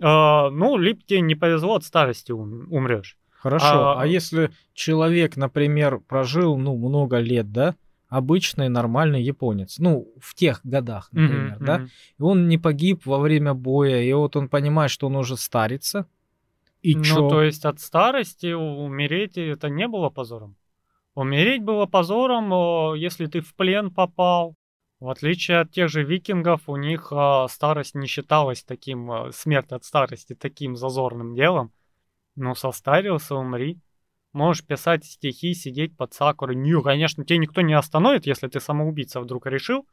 а, ну, либо тебе не повезло, от старости ум- умрешь. Хорошо. А- А, если человек, например, прожил, ну, много лет, да? Обычный нормальный японец. Ну, в тех годах, например, Мгм, да? мгм. И он не погиб во время боя, и вот он понимает, что он уже старится. И ну, чё? то есть от старости умереть это не было позором. Умереть было позором, о, если ты в плен попал. В отличие от тех же викингов, у них а, старость не считалась таким, а, смерть от старости таким зазорным делом. Ну, состарился, умри. Можешь писать стихи, сидеть под сакурой. Не, конечно, тебя никто не остановит, если ты самоубийца вдруг решил.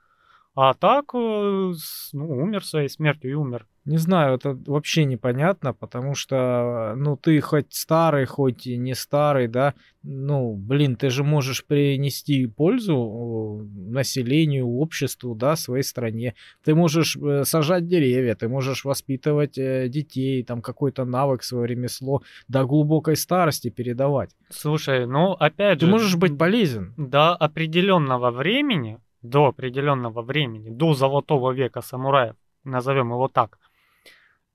А так, э, ну, умер своей смертью и умер. Не знаю, это вообще непонятно, потому что, ну, ты хоть старый, хоть и не старый, да, ну, блин, ты же можешь принести пользу э, населению, обществу, да, своей стране. Ты можешь э, сажать деревья, ты можешь воспитывать детей, там, какой-то навык, свое ремесло до глубокой старости передавать. Слушай, ну, опять Ты же... можешь быть полезен. до определенного времени, до определенного времени, до золотого века самураев, назовем его так,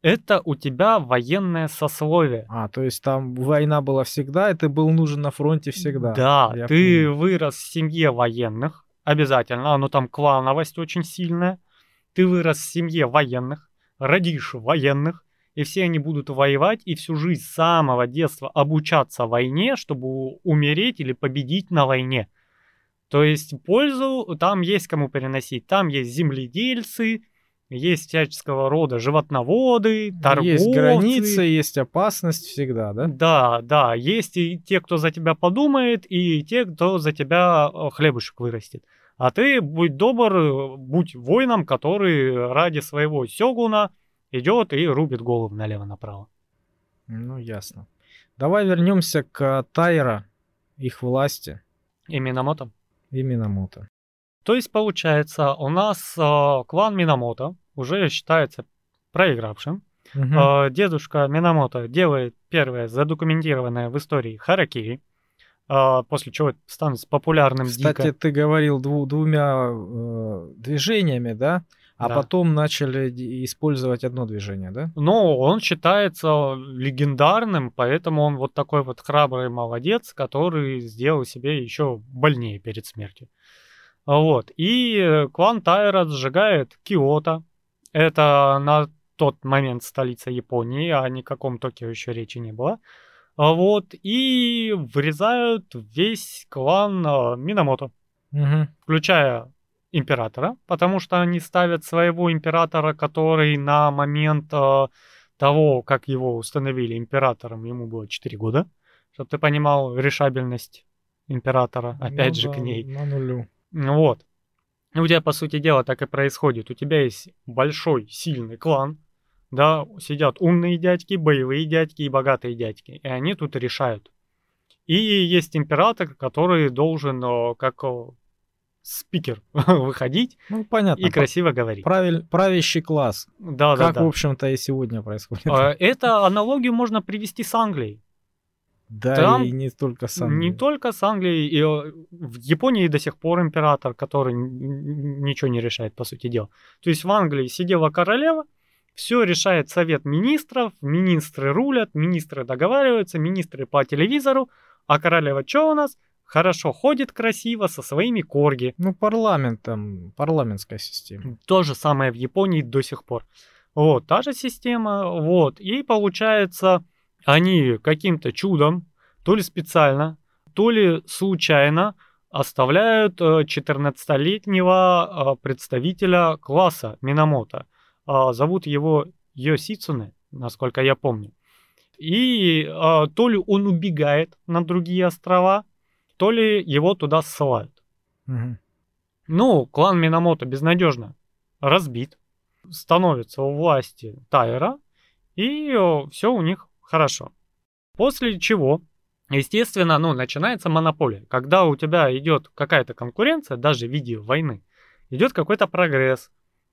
это у тебя военное сословие. А, то есть там война была всегда, и ты был нужен на фронте всегда. Да, Я ты понял. вырос в семье военных, обязательно, оно там клановость очень сильная. Ты вырос в семье военных, родишь военных, и все они будут воевать, и всю жизнь с самого детства обучаться войне, чтобы умереть или победить на войне. То есть пользу там есть кому переносить. Там есть земледельцы, есть всяческого рода животноводы, торговцы. Есть границы, есть опасность всегда, да? Да, да, есть и те, кто за тебя подумает, и те, кто за тебя э, хлебушек вырастет. А ты будь добр, э, будь воином, который ради своего сёгуна идет и рубит голову налево-направо. Ну, ясно. Давай вернемся к Тайра, их власти И Минамото. И Минамото. То есть, получается, у нас э, клан Минамото уже считается проигравшим. Мгм. Э, дедушка Минамото делает первое задокументированное в истории харакири, э, после чего становится популярным Кстати, дико. ты говорил дву- двумя э, движениями, да? А Да. потом начали использовать одно движение, да? Но он считается легендарным, поэтому он вот такой вот храбрый молодец, который сделал себе еще больнее перед смертью. Вот. И клан Тайра сжигает Киото. Это на тот момент столица Японии, а о каком Токио еще речи не было. Вот. И врезают весь клан э, Минамото Мгм. включая императора, потому что они ставят своего императора, который на момент э, того, как его установили императором, ему было 4 года, чтобы ты понимал решабельность императора, опять Ну же, да, к ней. На нулю. Ну Вот. И У тебя, по сути дела, так и происходит. У тебя есть большой, сильный клан, да, сидят умные дядьки, боевые дядьки и богатые дядьки, и они тут решают. И есть император, который должен э, как э, спикер выходить Ну, понятно. и красиво говорить. Правиль- правящий класс. Да, да, как, да. в общем-то, и сегодня происходит. Э, Это аналогию можно привести с Англией. да, там и не только сам. Не только с Англией. И э, в Японии до сих пор император, который ничего не решает, по сути дела. То есть в Англии сидела королева, все решает совет министров, министры рулят, министры договариваются, министры по телевизору, а королева что у нас? Хорошо ходит красиво со своими корги. Ну, парламент там, парламентская система. То же самое в Японии до сих пор. Вот, та же система, вот. И получается, они каким-то чудом, то ли специально, то ли случайно оставляют э, 14-летнего э, представителя класса Минамото. А, Зовут его Йосицуне, насколько я помню. И э, то ли он убегает на другие острова, то ли его туда ссылают. Мгм. Ну, клан Минамото безнадежно разбит, становится у власти Тайра, и все у них хорошо. После чего, естественно, ну, начинается монополия. Когда у тебя идет какая-то конкуренция, даже в виде войны, идет какой-то прогресс.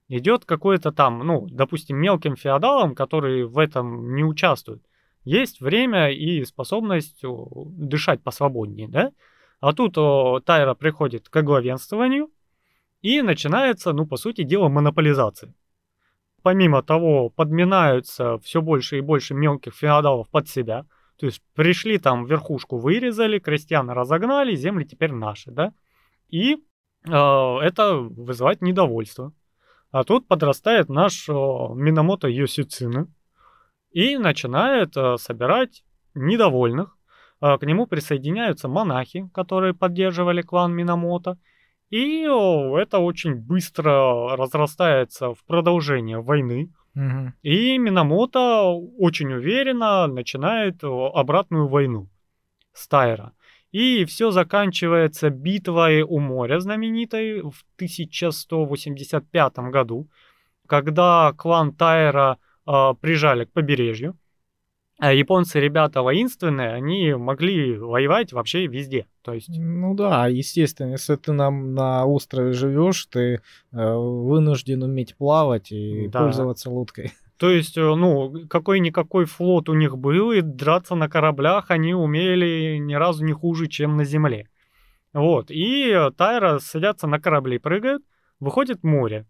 идет какой-то там, ну, допустим, мелким феодалам, которые в этом не участвуют, есть время и способность дышать посвободнее, да? А тут о, Тайра приходит к главенствованию, и начинается, ну, по сути дела, монополизация. Помимо того, подминаются все больше и больше мелких феодалов под себя. То есть пришли там, верхушку вырезали, крестьян разогнали, земли теперь наши, да? И э, это вызывает недовольство. А тут подрастает наш э, Минамото Йосицина и начинает э, собирать недовольных. Э, к нему присоединяются монахи, которые поддерживали клан Минамото. И это очень быстро разрастается в продолжение войны. Мгм. И Минамото очень уверенно начинает обратную войну с Тайра. И все заканчивается битвой у моря знаменитой в 1185 году, когда клан Тайра а, прижали к побережью. А японцы, ребята воинственные, они могли воевать вообще везде. То есть, Ну да, естественно, если ты на, на острове живешь, ты э, вынужден уметь плавать и Да. пользоваться лодкой. то есть, э, ну, какой-никакой флот у них был, и драться на кораблях они умели ни разу не хуже, чем на земле. Вот, и э, Тайра садятся на корабли, прыгают, выходит море.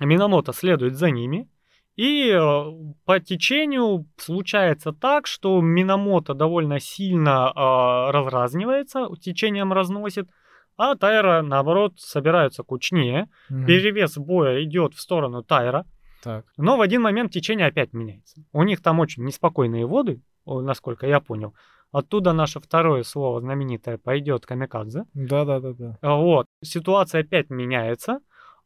Минамото следует за ними, и э, по течению случается так, что Минамото довольно сильно э, разразнивается, течением разносит, а Тайра, наоборот, собираются кучнее. Мгм. Перевес боя идет в сторону Тайра. Так. Но в один момент течение опять меняется. У них там очень неспокойные воды, насколько я понял. Оттуда наше второе слово знаменитое пойдет камикадзе. Да-да-да-да. А Вот. Ситуация опять меняется.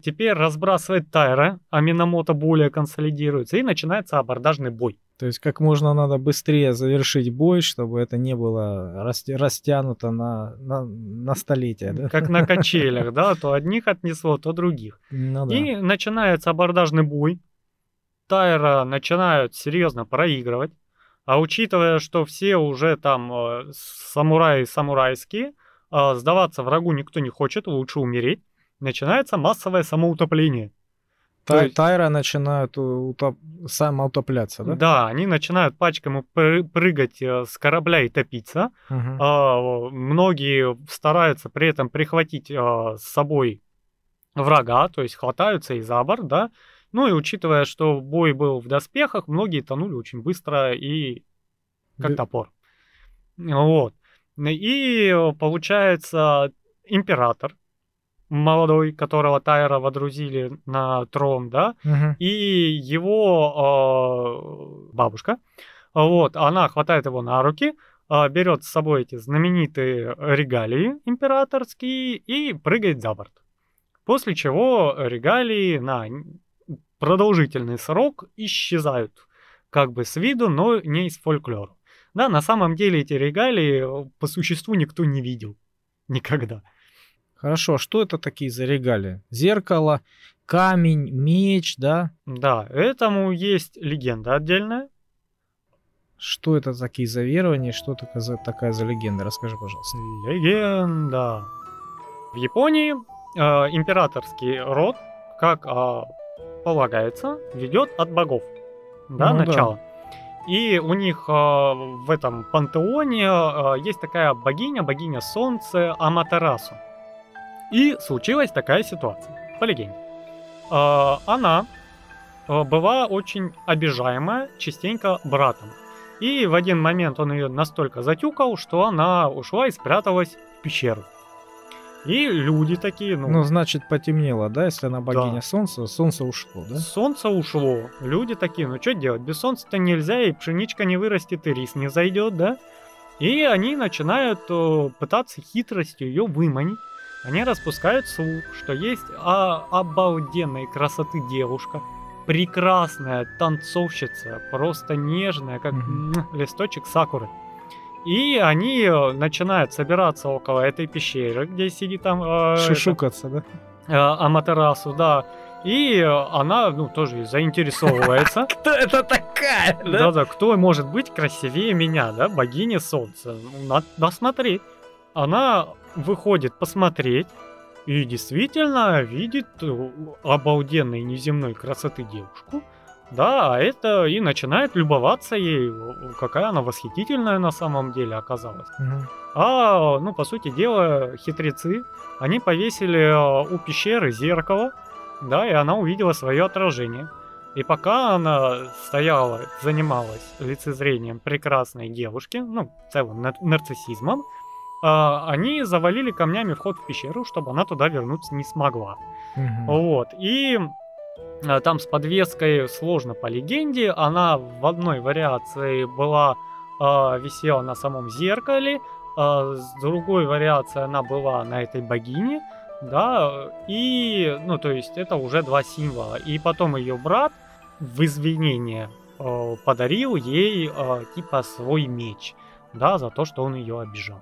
Теперь разбрасывает Тайра, а Минамото более консолидируется, и начинается абордажный бой. То есть как можно надо быстрее завершить бой, чтобы это не было растянуто на, на, на столетия, да? Как на качелях, да, то одних отнесло, то других. Ну да. И начинается абордажный бой. Тайра начинают серьезно проигрывать. А учитывая, что все уже там э, самураи самурайские, э, сдаваться врагу никто не хочет, лучше умереть, начинается массовое самоутопление. то Тай- есть- Тайра начинают утоп- самоутопляться, да? Да, они начинают пачками пры- прыгать э, с корабля и топиться. А, Многие стараются при этом прихватить а, с собой врага, то есть хватаются и за борт, да. Ну и учитывая, что бой был в доспехах, многие тонули очень быстро и как Бе- топор. Вот. И получается император молодой, которого Тайра водрузили на трон, да, Мгм. и его э, бабушка, вот, она хватает его на руки, э, берет с собой эти знаменитые регалии императорские и прыгает за борт. После чего регалии на продолжительный срок исчезают как бы с виду, но не из фольклора. Да, на самом деле эти регалии по существу никто не видел. Никогда. Хорошо, а что это такие за регалии? Зеркало, камень, меч, да? Да, этому есть легенда отдельная. Что это такие за верования? Что это за, такая за легенда? Расскажи, пожалуйста. Легенда. В Японии э, императорский род, как э, полагается, ведет от богов. Да, Ну да. начало. И у них э, в этом пантеоне э, есть такая богиня, богиня солнца Аматерасу. И случилась такая ситуация, по легенде. Э, она э, была очень обижаемая частенько братом. И в один момент он ее настолько затюкал, что она ушла и спряталась в пещеру. И люди такие, ну, Ну, значит, потемнело, да? Если она богиня Да. солнца, солнце ушло, да? солнце ушло. Люди такие, ну что делать, без солнца-то нельзя, и пшеничка не вырастет, и рис не зайдет, да? И они начинают э, пытаться хитростью ее выманить. Они распускают слух, что есть а, обалденной красоты девушка, прекрасная танцовщица, просто нежная, как м, листочек сакуры. И они э, начинают собираться около этой пещеры, где сидит там э, это, Шишукаться, да? э, Аматерасу, да. И э, она, ну, тоже заинтересовывается. Кто это такая, Да-да, кто может быть красивее меня, да, богиня солнца? Ну, Надо посмотреть. Она выходит посмотреть, и действительно видит э, обалденной неземной красоты девушку, да, а это и начинает любоваться ей, какая она восхитительная на самом деле оказалась. Мгм. А, ну, по сути дела, хитрецы, они повесили а, у пещеры зеркало, да, и она увидела свое отражение. И пока она стояла, занималась лицезрением прекрасной девушки, ну, в целом нар- нарциссизмом, они завалили камнями вход в пещеру, чтобы она туда вернуться не смогла. Мгм. Вот. И а, там с подвеской сложно по легенде. Она в одной вариации была а, висела на самом зеркале, а, с другой вариации она была на этой богине, да, и, ну, то есть это уже два символа. И потом ее брат в извинение а, подарил ей а, типа свой меч, да, за то, что он ее обижал.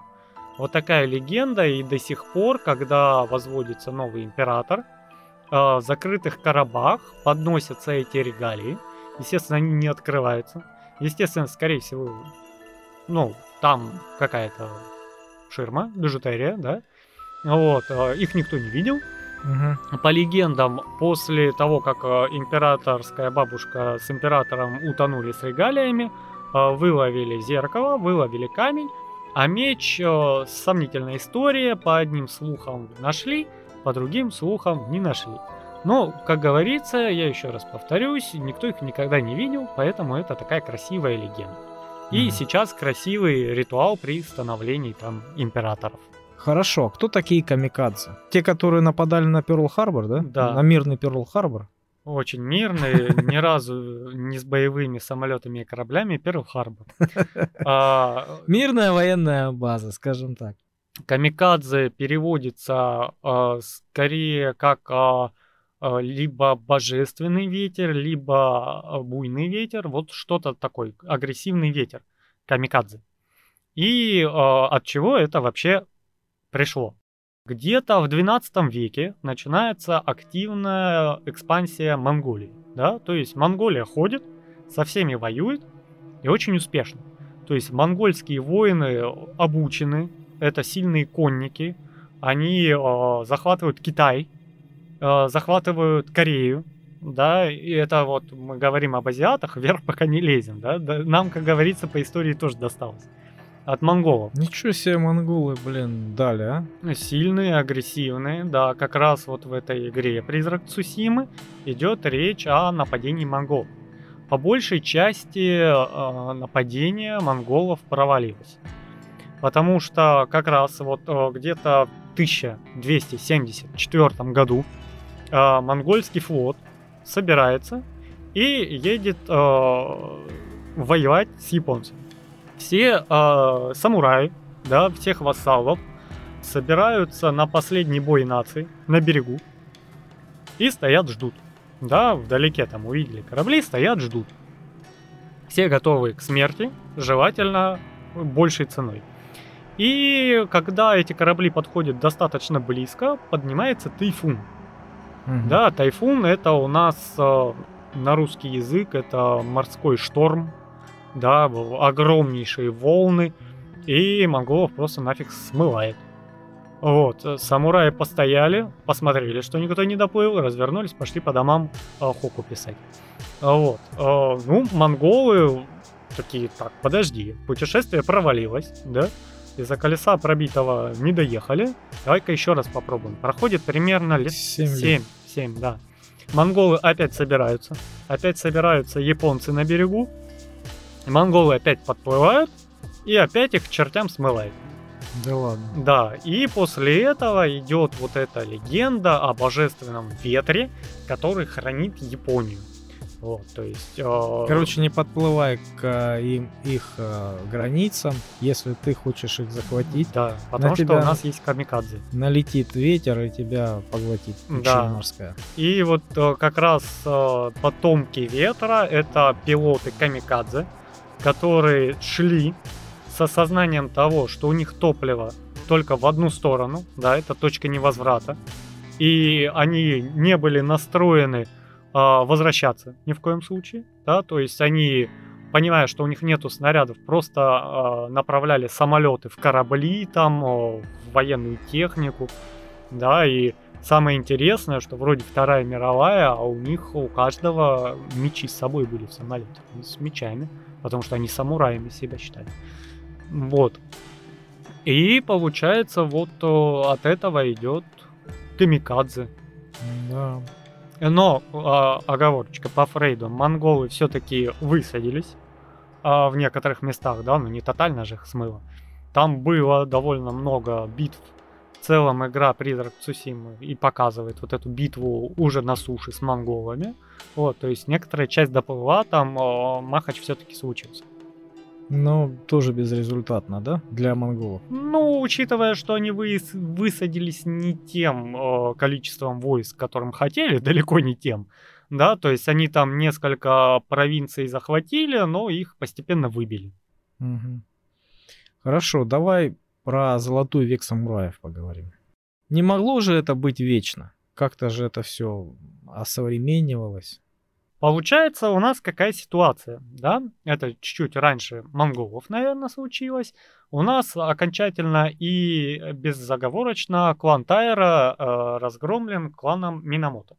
Вот такая легенда, и до сих пор, когда возводится новый император, а, в закрытых коробах подносятся эти регалии. Естественно, они не открываются. Естественно, скорее всего, ну, там какая-то ширма, бижутерия, да. Вот, а, их никто не видел. Мгм. По легендам, после того, как а, императорская бабушка с императором утонули с регалиями, выловили зеркало, выловили камень, а меч а, сомнительная история, по одним слухам нашли, по другим слухам не нашли. Но, как говорится, я еще раз повторюсь, никто их никогда не видел, поэтому это такая красивая легенда. И Мгм. сейчас красивый ритуал при становлении там императоров. Хорошо, кто такие камикадзе? Те, которые нападали на Перл-Харбор, да? Да. На мирный Перл-Харбор? Очень мирный, ни разу не с боевыми самолетами и кораблями, Перл Харбор. А, Мирная военная база, скажем так. Камикадзе переводится а, скорее как а, а, либо божественный ветер, либо буйный ветер, вот что-то такой, агрессивный ветер, камикадзе. И а, от чего это вообще пришло? Где-то в 12 веке начинается активная экспансия Монголии, да, то есть Монголия ходит, со всеми воюет и очень успешно. То есть монгольские воины обучены, это сильные конники, они э, захватывают Китай, э, захватывают Корею, да, и это вот мы говорим об азиатах, вверх пока не лезем, да, нам, как говорится, по истории тоже досталось от монголов. Ничего себе монголы, блин, дали, а? Сильные, агрессивные, да, как раз вот в этой игре Призрак Цусимы идет речь о нападении монголов. По большей части э, нападение монголов провалилось. Потому что как раз вот э, где-то в 1274 году э, монгольский флот собирается и едет э, воевать с японцами. Все э, самураи, да, всех вассалов собираются на последний бой нации на берегу и стоят, ждут. Да, вдалеке там увидели корабли, стоят, ждут. Все готовы к смерти, желательно большей ценой. И когда эти корабли подходят достаточно близко, поднимается тайфун. Мгм. Да, тайфун это у нас э, на русский язык это морской шторм, да, огромнейшие волны, и монголов просто нафиг смывает. Вот, э, самураи постояли, посмотрели, что никто не доплыл, развернулись, пошли по домам э, хоку писать. А Вот, э, ну, монголы такие, так, подожди, путешествие провалилось, да, из-за колеса пробитого не доехали, давай-ка еще раз попробуем. Проходит примерно лет Семь лет. 7, 7, да. Монголы опять собираются. Опять собираются японцы на берегу. Монголы опять подплывают. И опять их к чертям смывает. Да ладно. Да, и после этого идет вот эта легенда о божественном ветре, который хранит Японию. Вот, то есть... э, Короче, не подплывай к э, им, их э, границам, если ты хочешь их захватить. Да, потому что тебя- у нас есть камикадзе. Налетит ветер и тебя поглотит Да. морская. И вот э, как раз э, потомки ветра это пилоты камикадзе, которые шли с осознанием того, что у них топливо только в одну сторону, да, это точка невозврата. И они не были настроены а, возвращаться ни в коем случае, да, то есть они, понимая, что у них нету снарядов, просто а, направляли самолеты в корабли, там, о, в военную технику, Да, и самое интересное, что вроде Вторая мировая, а у них у каждого мечи с собой были в самолетах. С мечами, потому что они самураями себя считали. Вот. И получается, вот от этого идет камикадзе. Да. Но, э, оговорочка по Фрейду, монголы все-таки высадились э, в некоторых местах, да, ну не тотально же их смыло. Там было довольно много битв. В целом игра Призрак Цусимы и показывает вот эту битву уже на суше с монголами. Вот, то есть некоторая часть доплыла, там э, Махач все-таки случился. Но тоже безрезультатно, да, для монголов? Ну, учитывая, что они вы, высадились не тем э, количеством войск, которым хотели, далеко не тем, да, то есть они там несколько провинций захватили, но их постепенно выбили. Угу. Хорошо, давай про золотой век самураев поговорим. Не могло же это быть вечно? Как-то же это все осовременивалось. Получается, у нас какая ситуация, да? Это чуть-чуть раньше монголов, наверное, случилось. У нас окончательно и беззаговорочно клан Тайра э, разгромлен кланом Минамото.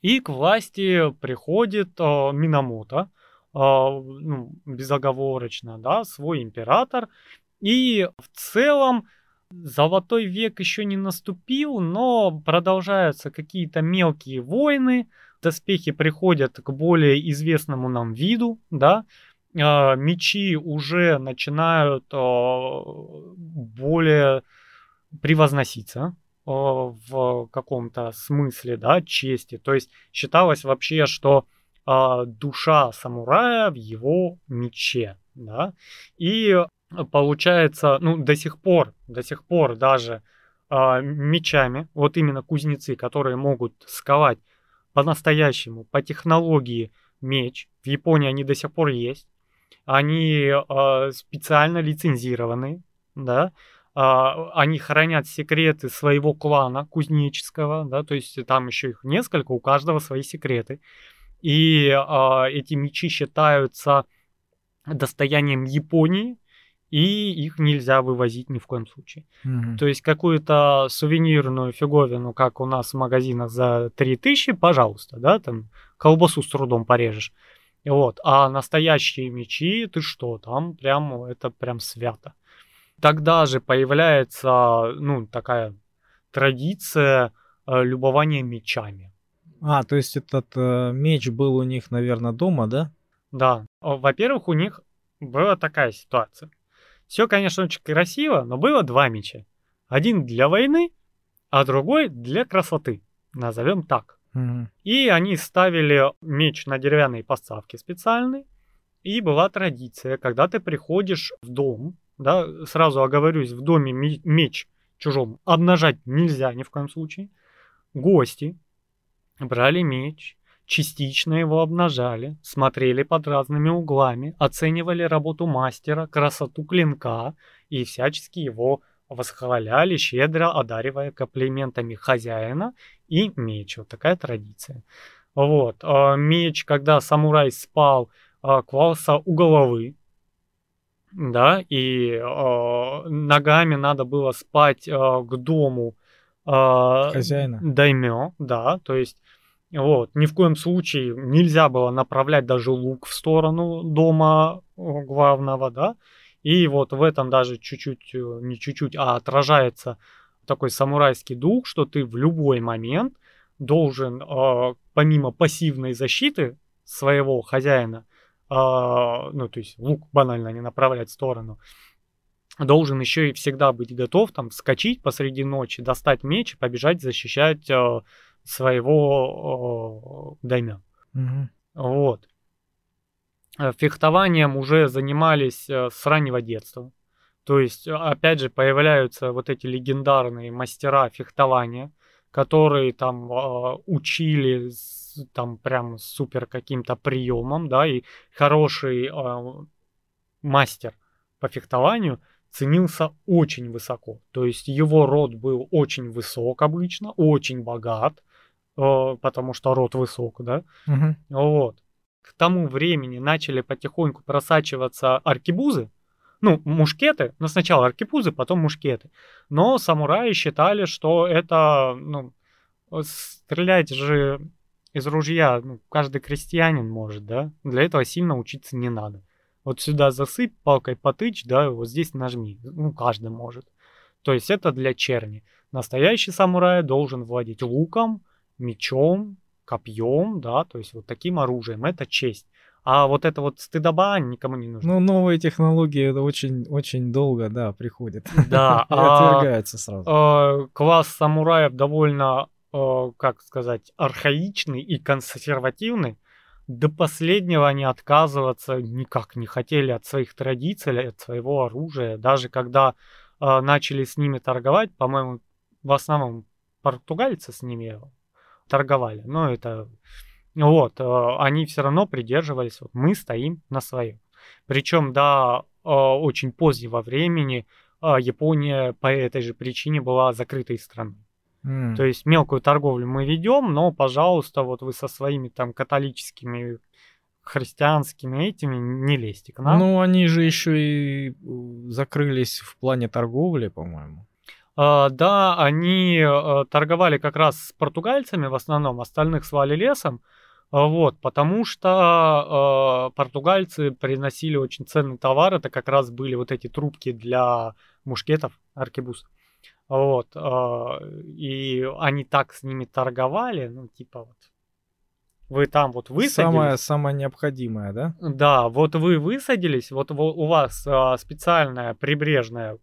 И к власти приходит э, Минамото, э, ну, безоговорочно, да, свой император. И в целом золотой век еще не наступил, но продолжаются какие-то мелкие войны, доспехи приходят к более известному нам виду, да, э, мечи уже начинают э, более превозноситься э, в каком-то смысле, да, чести. То есть считалось вообще, что душа самурая в его мече, да, и получается, ну, до сих пор, до сих пор даже э, мечами, вот именно кузнецы, которые могут сковать по-настоящему, по технологии меч. В Японии они до сих пор есть. Они э, специально лицензированы, да. Э, они хранят секреты своего клана кузнеческого, да, то есть там еще их несколько, у каждого свои секреты. И э, эти мечи считаются достоянием Японии, и их нельзя вывозить ни в коем случае. Mm-hmm. То есть какую-то сувенирную фиговину, как у нас в магазинах за 3000, пожалуйста, да, там колбасу с трудом порежешь. Вот, а настоящие мечи, ты что, там прям, это прям свято. Тогда же появляется, ну, такая традиция э, любования мечами. А, то есть этот э, меч был у них, наверное, дома, да? Да. Во-первых, у них была такая ситуация. Все, конечно, очень красиво, но было два меча. Один для войны, а другой для красоты. Назовем так. Угу. И они ставили меч на деревянной подставке специальной. И была традиция, когда ты приходишь в дом, да, сразу оговорюсь, в доме меч чужом обнажать нельзя ни в коем случае. Гости брали меч, частично его обнажали, смотрели под разными углами, оценивали работу мастера, красоту клинка и всячески его восхваляли, щедро одаривая комплиментами хозяина и меч. Вот такая традиция. Вот. А, меч, когда самурай спал, а, клался у головы, да, и э, ногами надо было спать э, к дому э, хозяина. Даймё, да, то есть вот, ни в коем случае нельзя было направлять даже лук в сторону дома э, главного, да. И вот в этом даже чуть-чуть, э, не чуть-чуть, а отражается такой самурайский дух, что ты в любой момент должен, э, помимо пассивной защиты своего хозяина, э, ну, то есть лук банально не направлять в сторону, должен еще и всегда быть готов там вскочить посреди ночи, достать меч и побежать защищать э, своего э. Угу. Вот. Фехтованием уже занимались э, с раннего детства. То есть, опять же, появляются вот эти легендарные мастера фехтования, которые там э, учили там прям супер каким-то приемом, да, и хороший э, мастер по фехтованию ценился очень высоко. То есть его род был очень высок обычно, очень богат, потому что рот высок, да. Угу. Вот. К тому времени начали потихоньку просачиваться аркибузы, Ну, мушкеты, но сначала аркепузы, потом мушкеты. Но самураи считали, что это, ну, стрелять же из ружья ну, каждый крестьянин может, да? Для этого сильно учиться не надо. Вот сюда засыпь, палкой потычь, да, вот здесь нажми. Ну, каждый может. То есть это для черни. Настоящий самурай должен владеть луком, мечом, копьем, да, то есть вот таким оружием. Это честь. А вот это вот стыдоба никому не нужно. Ну, новые технологии это очень, очень долго, да, приходят. Да. И отвергаются сразу. А, класс самураев довольно, а, как сказать, архаичный и консервативный. До последнего они отказываться никак не хотели от своих традиций, от своего оружия. Даже когда а, начали с ними торговать, по-моему, в основном португальцы с ними торговали. Но это вот, э, они все равно придерживались, вот мы стоим на своем. Причем до э, очень позднего времени э, Япония по этой же причине была закрытой страной. Mm. То есть мелкую торговлю мы ведем, но, пожалуйста, вот вы со своими там католическими христианскими этими не лезьте к нам. Ну, они же еще и закрылись в плане торговли, по-моему. Uh, да, они uh, торговали как раз с португальцами в основном, остальных свали лесом. А, вот, потому что э, португальцы приносили очень ценный товар, это как раз были вот эти трубки для мушкетов, аркебуз. Вот, э, и они так с ними торговали, ну, типа вот, вы там вот высадились. Самое, самое необходимое, да? Да, вот вы высадились, вот у вас э, специальная прибрежная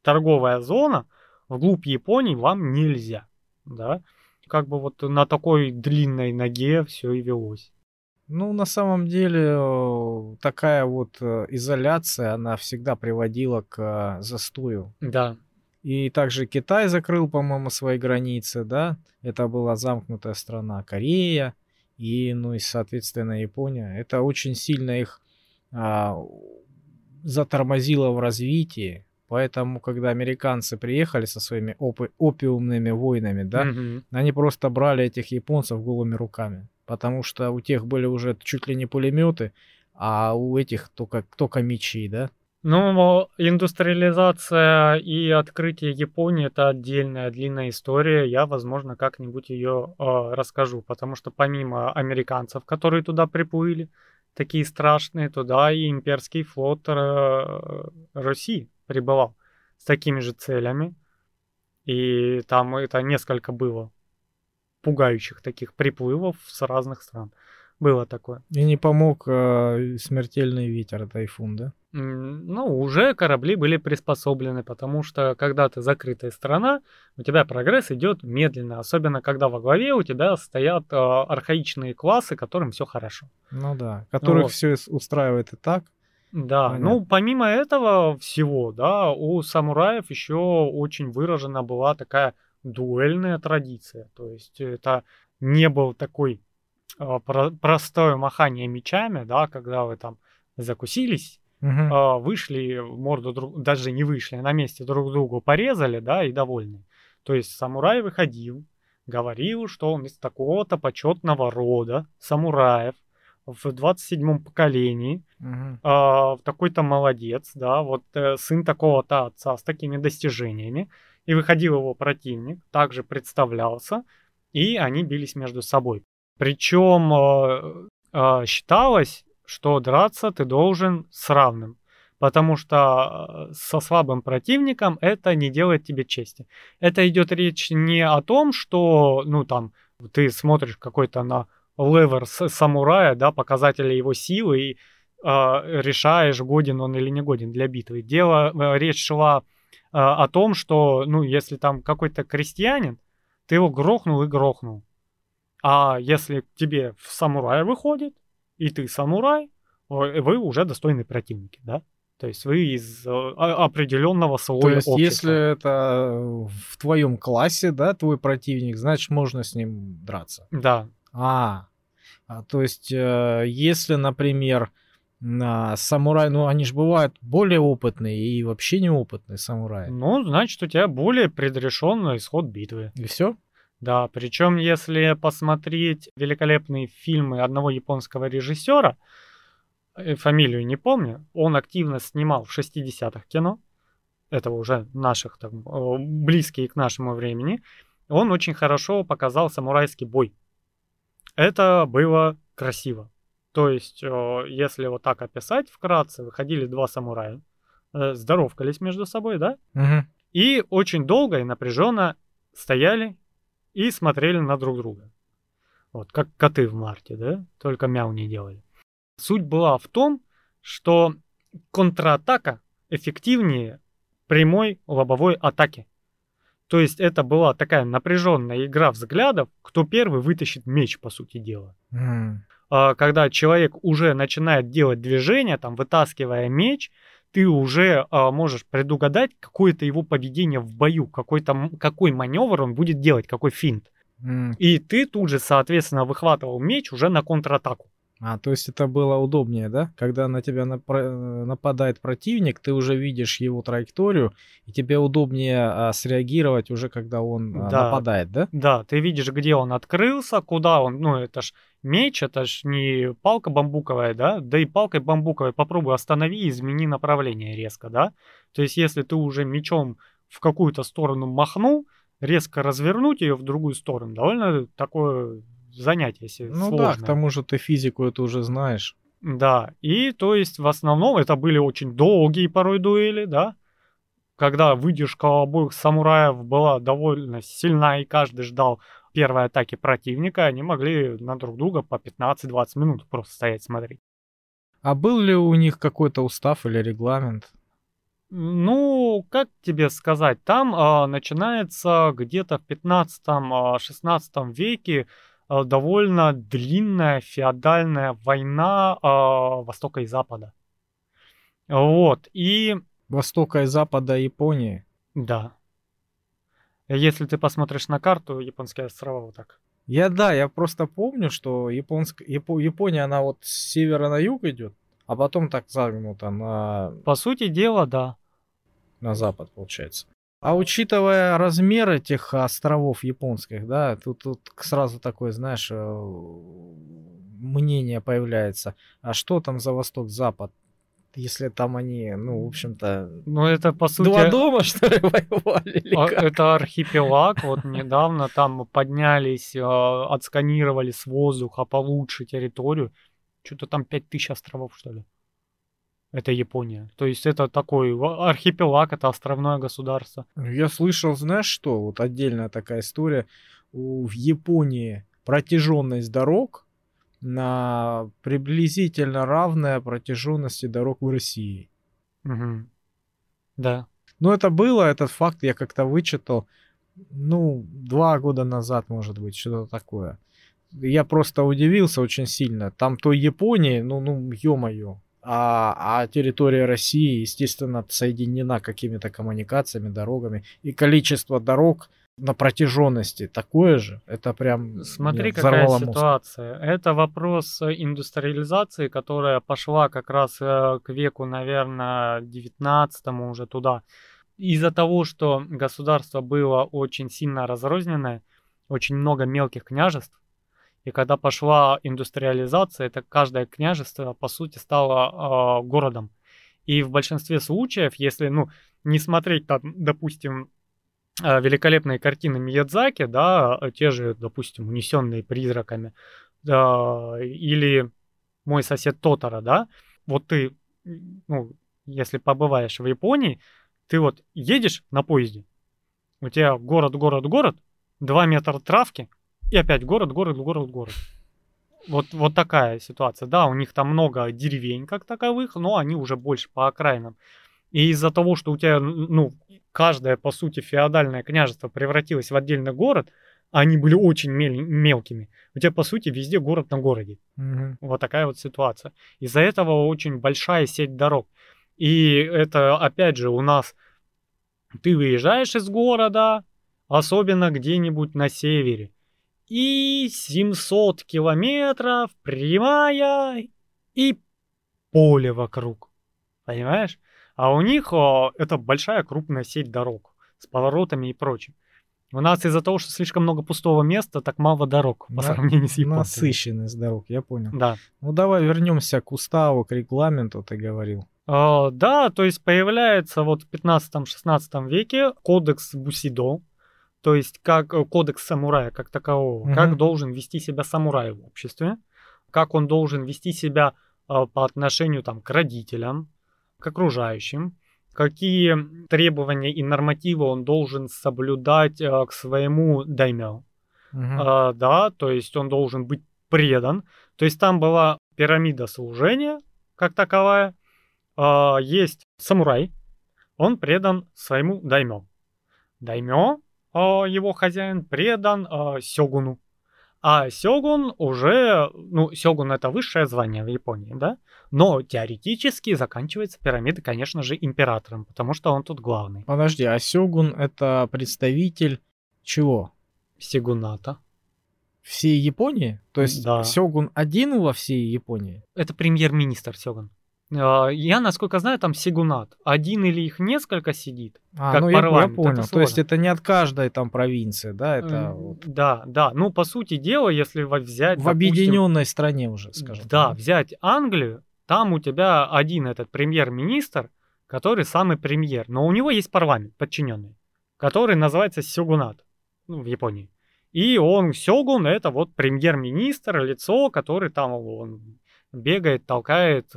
торговая зона, вглубь Японии вам нельзя, да как бы вот на такой длинной ноге все и велось. Ну, на самом деле, такая вот э, изоляция, она всегда приводила к э, застою. Да. И также Китай закрыл, по-моему, свои границы, да? Это была замкнутая страна. Корея и, ну и, соответственно, Япония. Это очень сильно их а, затормозило в развитии. Поэтому, когда американцы приехали со своими опи- опиумными войнами, да, mm-hmm. они просто брали этих японцев голыми руками. Потому что у тех были уже чуть ли не пулеметы, а у этих только, только мечи, да. Ну, индустриализация и открытие Японии это отдельная длинная история. Я, возможно, как-нибудь ее э, расскажу, потому что помимо американцев, которые туда приплыли, такие страшные, туда и имперский флот э, России прибывал с такими же целями. И там это несколько было пугающих таких приплывов с разных стран. Было такое. И не помог э, смертельный ветер, тайфун, да? Ну, уже корабли были приспособлены, потому что когда ты закрытая страна, у тебя прогресс идет медленно, особенно когда во главе у тебя стоят э, архаичные классы, которым все хорошо. Ну да, которых вот. все устраивает и так. Да, Понятно. ну помимо этого всего, да, у самураев еще очень выражена была такая дуэльная традиция. То есть это не был такой э, про- простое махание мечами, да, когда вы там закусились, угу. э, вышли морду друг, даже не вышли, на месте друг другу порезали, да, и довольны. То есть самурай выходил, говорил, что он из такого-то почетного рода самураев, в 27-м поколении, угу. э, такой-то молодец, да, вот э, сын такого-то отца с такими достижениями, и выходил его противник, также представлялся, и они бились между собой. Причем э, э, считалось, что драться ты должен с равным, потому что со слабым противником это не делает тебе чести. Это идет речь не о том, что, ну там, ты смотришь какой-то на левер самурая, да, показатели его силы, и э, решаешь, годен он или не годен для битвы. Дело, э, речь шла э, о том, что, ну, если там какой-то крестьянин, ты его грохнул и грохнул. А если к тебе в самурая выходит, и ты самурай, вы уже достойные противники, да? То есть вы из определенного слоя То есть, общества. если это в твоем классе, да, твой противник, значит, можно с ним драться. Да. А, а то есть, э, если, например, на самурай, ну они же бывают более опытные и вообще неопытные самураи. Ну, значит, у тебя более предрешенный исход битвы. И все? Да, причем если посмотреть великолепные фильмы одного японского режиссера, э, фамилию не помню, он активно снимал в 60-х кино, это уже наших, там, близкие к нашему времени, он очень хорошо показал самурайский бой. Это было красиво. То есть, если вот так описать вкратце, выходили два самурая, э, здоровкались между собой, да? Угу. И очень долго и напряженно стояли и смотрели на друг друга. Вот, как коты в марте, да? Только мяу не делали. Суть была в том, что контратака эффективнее прямой лобовой атаки. То есть это была такая напряженная игра взглядов, кто первый вытащит меч, по сути дела. Mm. Когда человек уже начинает делать движение, там, вытаскивая меч, ты уже а, можешь предугадать какое-то его поведение в бою, какой-то, какой маневр он будет делать, какой финт. Mm. И ты тут же, соответственно, выхватывал меч уже на контратаку. А, то есть это было удобнее, да? Когда на тебя напра- нападает противник, ты уже видишь его траекторию, и тебе удобнее а, среагировать уже, когда он а, Да. нападает, да? Да, ты видишь, где он открылся, куда он, ну это ж меч, это ж не палка бамбуковая, да, да и палкой бамбуковой попробуй останови и измени направление резко, да. То есть если ты уже мечом в какую-то сторону махнул, резко развернуть ее в другую сторону, довольно такое занятие се- Ну сложное. да, к тому же ты физику это уже знаешь. Да, и то есть в основном это были очень долгие порой дуэли, да, когда выдержка обоих самураев была довольно сильна, и каждый ждал первой атаки противника, они могли на друг друга по 15-20 минут просто стоять смотреть. А был ли у них какой-то устав или регламент? Ну, как тебе сказать, там а, начинается где-то в 15-16 веке а, довольно длинная феодальная война а, Востока и Запада. Вот, и Востока и Запада Японии. Да. Если ты посмотришь на карту, японские острова вот так. Я да, я просто помню, что Японск... Япо- Япония, она вот с севера на юг идет, а потом так загнута на, По сути дела, да. на запад, получается. А учитывая размер этих островов японских, да, тут, тут сразу такое, знаешь, э, мнение появляется. А что там за восток-запад? Если там они, ну, в общем-то, Ну, это по сути... два дома, что ли, воевали? или а, как? Это архипелаг. Вот недавно там поднялись, а, отсканировали с воздуха получше территорию. Что-то там 5000 островов, что ли. Это Япония. То есть это такой архипелаг, это островное государство. Я слышал, знаешь что, вот отдельная такая история. В Японии протяженность дорог на приблизительно равная протяженности дорог в России. Мгм. Да. Но это было, этот факт я как-то вычитал, ну, два года назад, может быть, что-то такое. Я просто удивился очень сильно. Там той Японии, ну, ну, ё-моё. А, а территория России, естественно, соединена какими-то коммуникациями, дорогами. И количество дорог на протяженности такое же. Это прям Смотри, какая мозг. ситуация. Это вопрос э, индустриализации, которая пошла как раз э, к веку, наверное, 19 уже туда. Из-за того, что государство было очень сильно разрозненное, очень много мелких княжеств, и когда пошла индустриализация, это каждое княжество, по сути, стало э, городом. И в большинстве случаев, если, ну, не смотреть там, допустим, э, великолепные картины Миядзаки, да, те же, допустим, унесенные призраками, да, или мой сосед Тотара, да, вот ты, ну, если побываешь в Японии, ты вот едешь на поезде, у тебя город, город, город, 2 метра травки, и опять город, город, город, город. Вот, вот такая ситуация. Да, у них там много деревень как таковых, но они уже больше по окраинам. И из-за того, что у тебя, ну, каждое, по сути, феодальное княжество превратилось в отдельный город, они были очень мел- мелкими, у тебя, по сути, везде город на городе. Мгм. Вот такая вот ситуация. Из-за этого очень большая сеть дорог. И это, опять же, у нас ты выезжаешь из города, особенно где-нибудь на севере, и 700 километров прямая и поле вокруг. Понимаешь? А у них о, это большая крупная сеть дорог с поворотами и прочим. У нас из-за того, что слишком много пустого места, так мало дорог по На- сравнению с японцами. Насыщенность дорог, я понял. Да. Ну давай вернемся к уставу, к регламенту, ты говорил. А, да, то есть появляется вот в 15-16 веке кодекс Бусидо, то есть как э, кодекс самурая как такового, Мгм. как должен вести себя самурай в обществе, как он должен вести себя а, по отношению там, к родителям, к окружающим, какие требования и нормативы он должен соблюдать а, к своему даймё. А, да, то есть он должен быть предан. То есть там была пирамида служения, как таковая. А, есть самурай, он предан своему даймё. Даймё, его хозяин, предан а, сёгуну. А сёгун уже, ну, сёгун это высшее звание в Японии, да? Но теоретически заканчивается пирамида, конечно же, императором, потому что он тут главный. Подожди, а Сёгун это представитель чего? Сигуната. Всей Японии? То есть Да. Сёгун один во всей Японии? Это премьер-министр Сёгун. А, Я, насколько знаю, там Сигунат. Один или их несколько сидит. А, Как ну я- я, понял. То есть это не от каждой там провинции, да? Это вот Да, да. Ну, по сути дела, если взять... в допустим, объединенной стране уже, скажем. Да, так, взять Англию, там у тебя один этот премьер-министр, который самый премьер, но у него есть парламент подчиненный, который называется Сёгунат ну, в Японии. И он, Сёгун, это вот премьер-министр, лицо, который там он бегает, толкает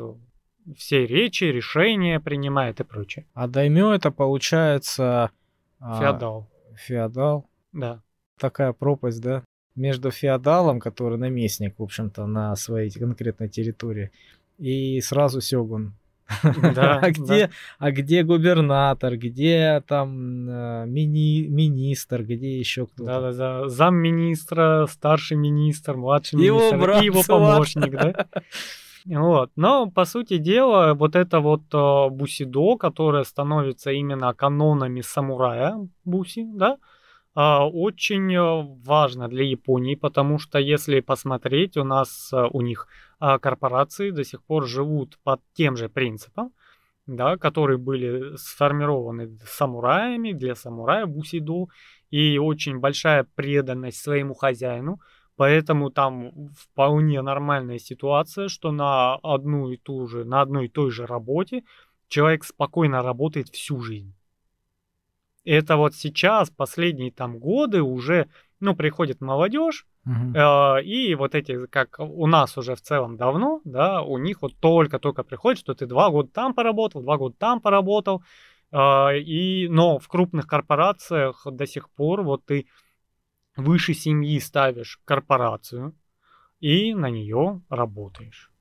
все речи, решения принимает и прочее. А даймё это получается... а, Феодал, Феодал. да. Такая пропасть, да? Между феодалом, который наместник, в общем-то, на своей конкретной территории, и сразу Сёгун. Да, а где, а где губернатор, где там э, мини, министр, где еще кто-то? Да-да-да. Замминистра, старший министр, младший Его министр брат, и его помощник, да? Вот. Но, по сути дела, вот это вот э, бусидо, которое становится именно канонами самурая буси, да, а, очень э, важно для Японии, потому что если посмотреть, у нас, э, у них а, корпорации до сих пор живут под тем же принципом, да, которые были сформированы самураями, для самурая бусидо, и очень большая преданность своему хозяину, поэтому там вполне нормальная ситуация, что на одну и ту же, на одной и той же работе человек спокойно работает всю жизнь. Это вот сейчас, последние там годы уже, ну, приходит молодежь. Э, И вот эти, как у нас уже в целом давно, да, у них вот только-только приходит, что ты два года там поработал, два года там поработал, э, и, но в крупных корпорациях до сих пор вот ты выше семьи ставишь корпорацию и на нее работаешь.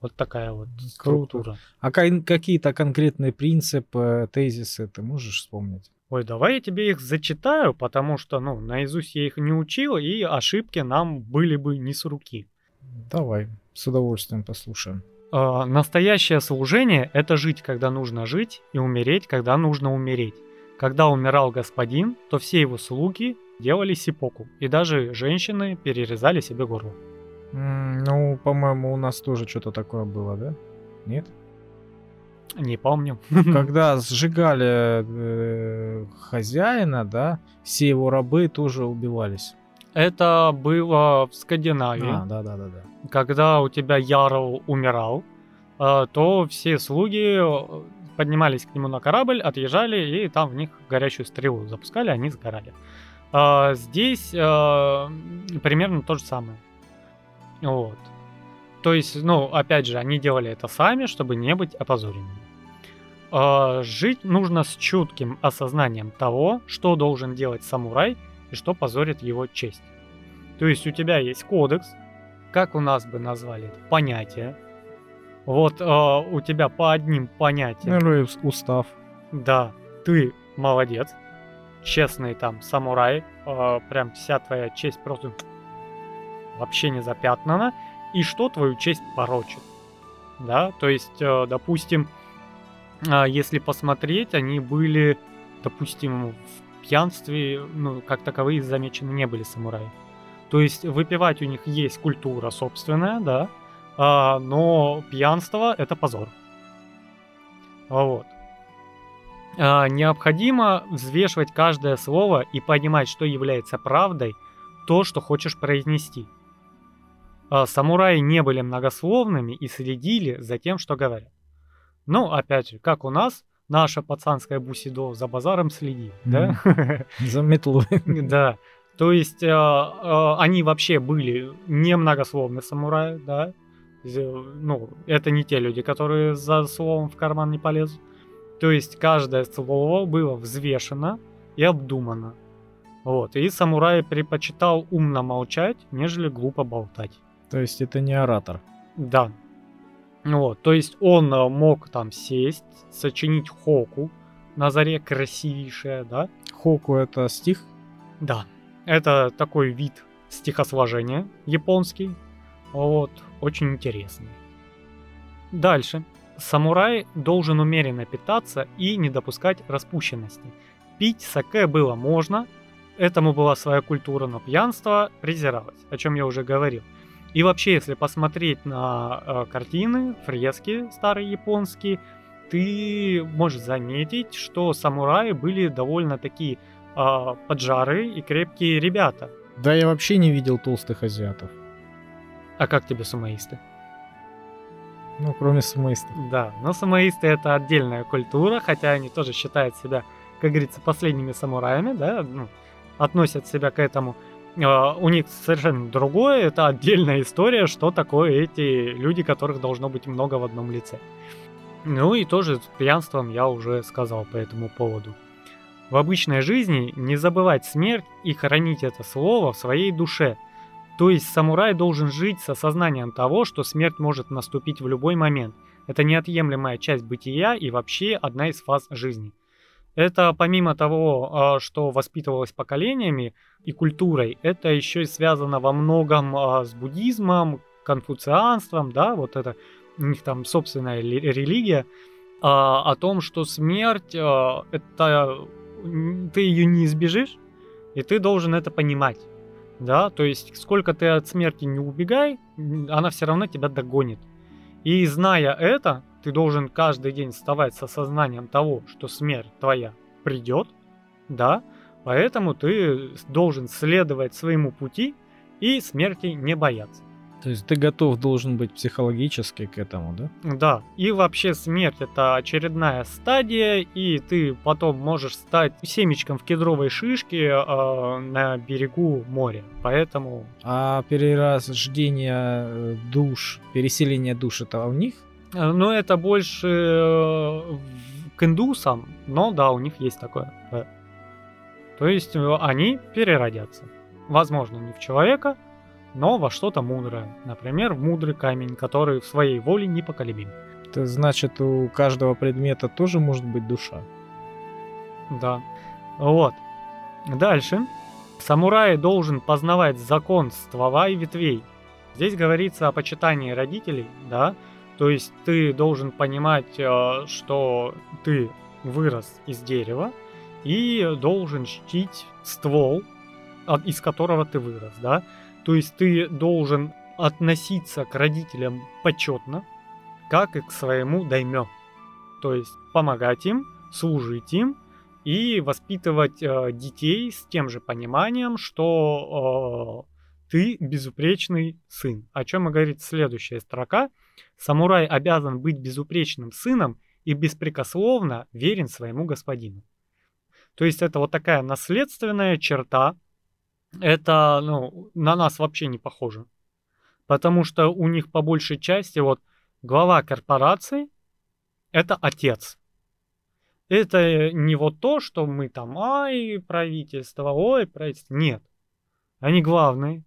Вот такая вот Круто. структура. А какие-то конкретные принципы, тезисы ты можешь вспомнить? Ой, давай я тебе их зачитаю, потому что, ну, наизусть я их не учил, и ошибки нам были бы не с руки. Давай, с удовольствием послушаем. Э, Настоящее служение – это жить, когда нужно жить, и умереть, когда нужно умереть. Когда умирал господин, то все его слуги делали сипоку, и даже женщины перерезали себе горло. М, Ну, по-моему, у нас тоже что-то такое было, да? Нет? Не помню. Когда сжигали э, хозяина, да, все его рабы тоже убивались. Это было в Скандинавии. А, да, да, да, да. Когда у тебя Ярл умирал, э, то все слуги э, поднимались к нему на корабль, отъезжали, и там в них горячую стрелу запускали, они сгорали. А, Здесь э, примерно то же самое. Вот. То есть, ну, опять же, они делали это сами, чтобы не быть опозоренными. А, Жить нужно с чутким осознанием того, что должен делать самурай и что позорит его честь. То есть у тебя есть кодекс, как у нас бы назвали это, понятие. Вот э, у тебя по одним понятиям, ус- устав. да, ты молодец, честный там самурай, э, прям вся твоя честь просто вообще не запятнана, и что твою честь порочит. Да, то есть, э, допустим, э, если посмотреть, они были, допустим, в пьянстве, ну, как таковые замечены не были самураи. То есть выпивать у них есть культура собственная, да, а, но пьянство это позор. Вот. А, необходимо взвешивать каждое слово и понимать, что является правдой, то, что хочешь произнести. А, самураи не были многословными и следили за тем, что говорят. Ну, опять же, как у нас, наша пацанская бусидо за базаром следит, да? За метлой. Да. То есть э, они вообще были не многословные самураи, да. Ну, это не те люди, которые за словом в карман не полезут. То есть каждое слово было взвешено и обдумано. Вот. И самурай предпочитал умно молчать, нежели глупо болтать. То есть это не оратор. Да. Вот. То есть он э, мог там сесть, сочинить хоку на заре красивейшее, да? Хоку это стих? Да. Это такой вид стихосложения японский. Вот. Очень интересный. Дальше. Самурай должен умеренно питаться и не допускать распущенности. Пить саке было можно, этому была своя культура, но пьянство презиралось, о чем я уже говорил. И вообще, если посмотреть на э, картины, фрески старые японские, ты можешь заметить, что самураи были довольно такие э, поджарые и крепкие ребята. Да, я вообще не видел толстых азиатов. А как тебе сумаисты? Ну, кроме самоистов. Да, но самоисты это отдельная культура, хотя они тоже считают себя, как говорится, последними самураями, да, ну, относят себя к этому. Uh, у них совершенно другое, это отдельная история, что такое эти люди, которых должно быть много в одном лице. Ну и тоже с пьянством я уже сказал по этому поводу. В обычной жизни не забывать смерть и хранить это слово в своей душе – то есть самурай должен жить с осознанием того, что смерть может наступить в любой момент. Это неотъемлемая часть бытия и вообще одна из фаз жизни. Это помимо того, а, что воспитывалось поколениями и культурой, это еще и связано во многом а, с буддизмом, конфуцианством, да, вот это у них там собственная религия, а, о том, что смерть это ты ее не избежишь, и ты должен это понимать. Да, то есть сколько ты от смерти не убегай, она все равно тебя догонит. И зная это, ты должен каждый день вставать с осознанием того, что смерть твоя придет, да, поэтому ты должен следовать своему пути и смерти не бояться. То есть ты готов должен быть психологически к этому, да? Да. И вообще смерть это очередная стадия, и ты потом можешь стать семечком в кедровой шишке э, на берегу моря. Поэтому. А перерождение э, душ, переселение душ это у них? Э, ну, это больше э, к индусам, но да, у них есть такое. То есть они переродятся. Возможно, не в человека, но во что-то мудрое. Например, в мудрый камень, который в своей воле непоколебим. Это значит, у каждого предмета тоже может быть душа. Да. Вот. Дальше. Самурай должен познавать закон ствола и ветвей. Здесь говорится о почитании родителей, да, то есть ты должен понимать, э, что ты вырос из дерева и должен чтить ствол, из которого ты вырос, да. То есть ты должен относиться к родителям почетно, как и к своему даймё. То есть помогать им, служить им и воспитывать э, детей с тем же пониманием, что э, ты безупречный сын. О чем и говорит следующая строка. Самурай обязан быть безупречным сыном и беспрекословно верен своему господину. То есть это вот такая наследственная черта это ну, на нас вообще не похоже. Потому что у них по большей части вот глава корпорации – это отец. Это не вот то, что мы там, ай, правительство, ой, правительство. Нет. Они главные.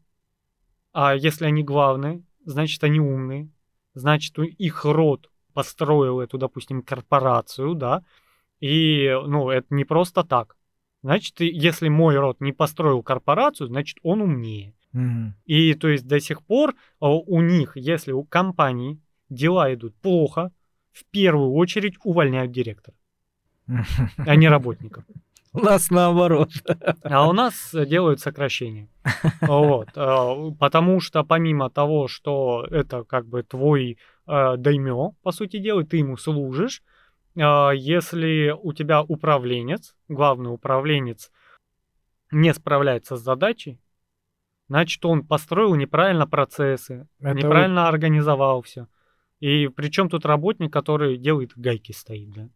А если они главные, значит, они умные. Значит, их род построил эту, допустим, корпорацию, да. И, ну, это не просто так. Значит, если мой род не построил корпорацию, значит, он умнее. Угу. И то есть до сих пор а, у них, если у компании дела идут плохо, в первую очередь увольняют директора, а не работников. У нас наоборот. А у нас делают сокращения. Вот. А, потому что помимо того, что это как бы твой э, даймё, по сути дела, ты ему служишь, а, если у тебя управленец, главный управленец, не справляется с задачей, значит, он построил неправильно процессы, Это неправильно вот... организовал все. И причем тут работник, который делает гайки стоит, да.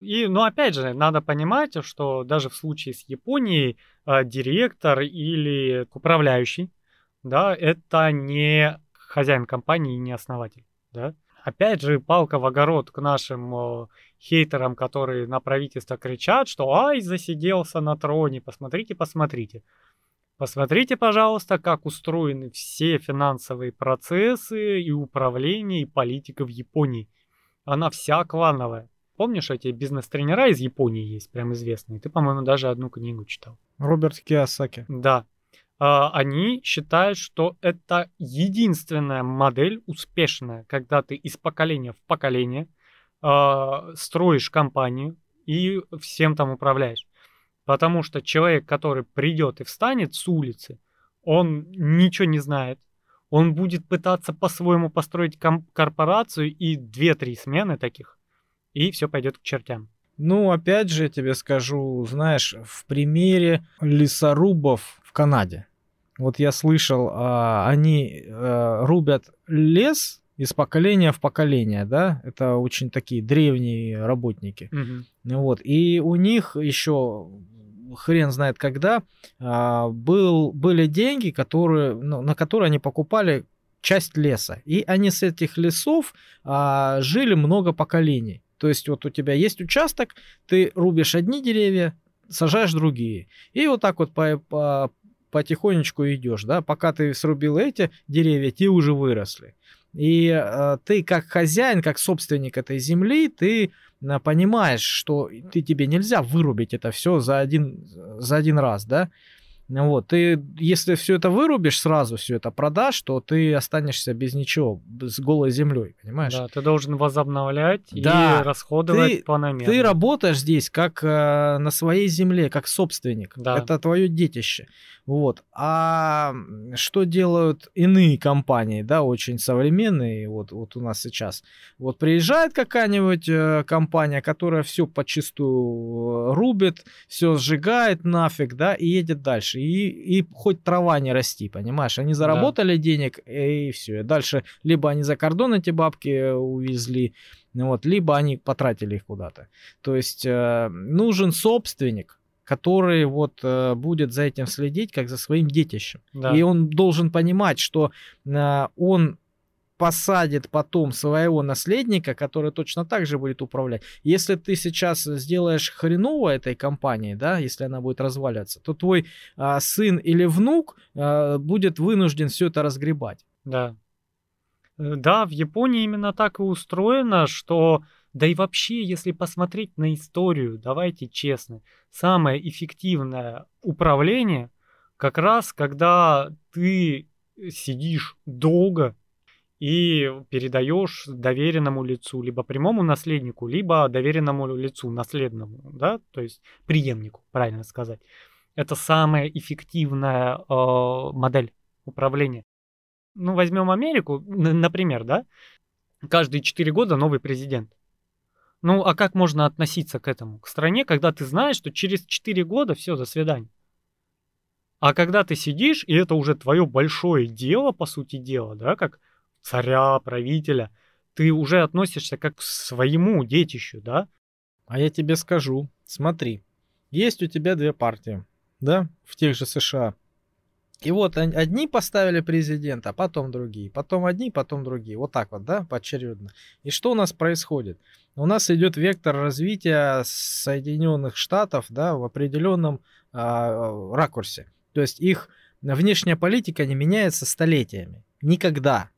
И, ну, опять же, надо понимать, что даже в случае с Японией э, директор или управляющий, да, это не хозяин компании и не основатель, да. Опять же, палка в огород к нашим э, хейтерам, которые на правительство кричат, что «Ай, засиделся на троне, посмотрите, посмотрите». Посмотрите, пожалуйста, как устроены все финансовые процессы и управление, и политика в Японии. Она вся клановая. Помнишь, эти бизнес-тренера из Японии есть, прям известные? Ты, по-моему, даже одну книгу читал. Роберт Киосаки. Да. А, они считают, что это единственная модель успешная, когда ты из поколения в поколение а, строишь компанию и всем там управляешь. Потому что человек, который придет и встанет с улицы, он ничего не знает. Он будет пытаться по-своему построить корпорацию и 2-3 смены таких и все пойдет к чертям. Ну, опять же, я тебе скажу, знаешь, в примере лесорубов в Канаде. Вот я слышал, а, они а, рубят лес из поколения в поколение, да, это очень такие древние работники. Угу. Вот, и у них еще хрен знает когда а, был, были деньги, которые, ну, на которые они покупали часть леса. И они с этих лесов а, жили много поколений. То есть вот у тебя есть участок, ты рубишь одни деревья, сажаешь другие. И вот так вот по, по, потихонечку идешь, да, пока ты срубил эти деревья, те уже выросли. И э, ты как хозяин, как собственник этой земли, ты э, понимаешь, что ты тебе нельзя вырубить это все за один, за один раз, да. Вот, ты, если все это вырубишь сразу, все это продашь, то ты останешься без ничего, с голой землей, понимаешь? Да, ты должен возобновлять да, и расходовать ты, планомерно. Ты работаешь здесь как э, на своей земле, как собственник. Да. Это твое детище. Вот. А что делают иные компании, да, очень современные, вот, вот у нас сейчас. Вот приезжает какая-нибудь э, компания, которая все почистую э, рубит, все сжигает нафиг, да, и едет дальше. И, и хоть трава не расти, понимаешь? Они заработали да. денег, и все. Дальше либо они за кордон эти бабки увезли, вот, либо они потратили их куда-то. То есть э, нужен собственник, который вот э, будет за этим следить, как за своим детищем. Да. И он должен понимать, что э, он посадит потом своего наследника, который точно так же будет управлять. Если ты сейчас сделаешь хреново этой компании, да, если она будет разваливаться, то твой э, сын или внук э, будет вынужден все это разгребать. Да. Э, да, в Японии именно так и устроено, что да и вообще, если посмотреть на историю, давайте честно, самое эффективное управление как раз, когда ты сидишь долго и передаешь доверенному лицу, либо прямому наследнику, либо доверенному лицу, наследному, да, то есть преемнику, правильно сказать. Это самая эффективная э, модель управления. Ну, возьмем Америку, например, да, каждые 4 года новый президент. Ну, а как можно относиться к этому? К стране, когда ты знаешь, что через 4 года все, до свидания. А когда ты сидишь, и это уже твое большое дело, по сути дела, да, как царя, правителя, ты уже относишься как к своему детищу, да? А я тебе скажу, смотри, есть у тебя две партии, да, в тех же США. И вот одни поставили президента, потом другие, потом одни, потом другие. Вот так вот, да, поочередно. И что у нас происходит? У нас идет вектор развития Соединенных Штатов, да, в определенном а, ракурсе. То есть их внешняя политика не меняется столетиями. Никогда.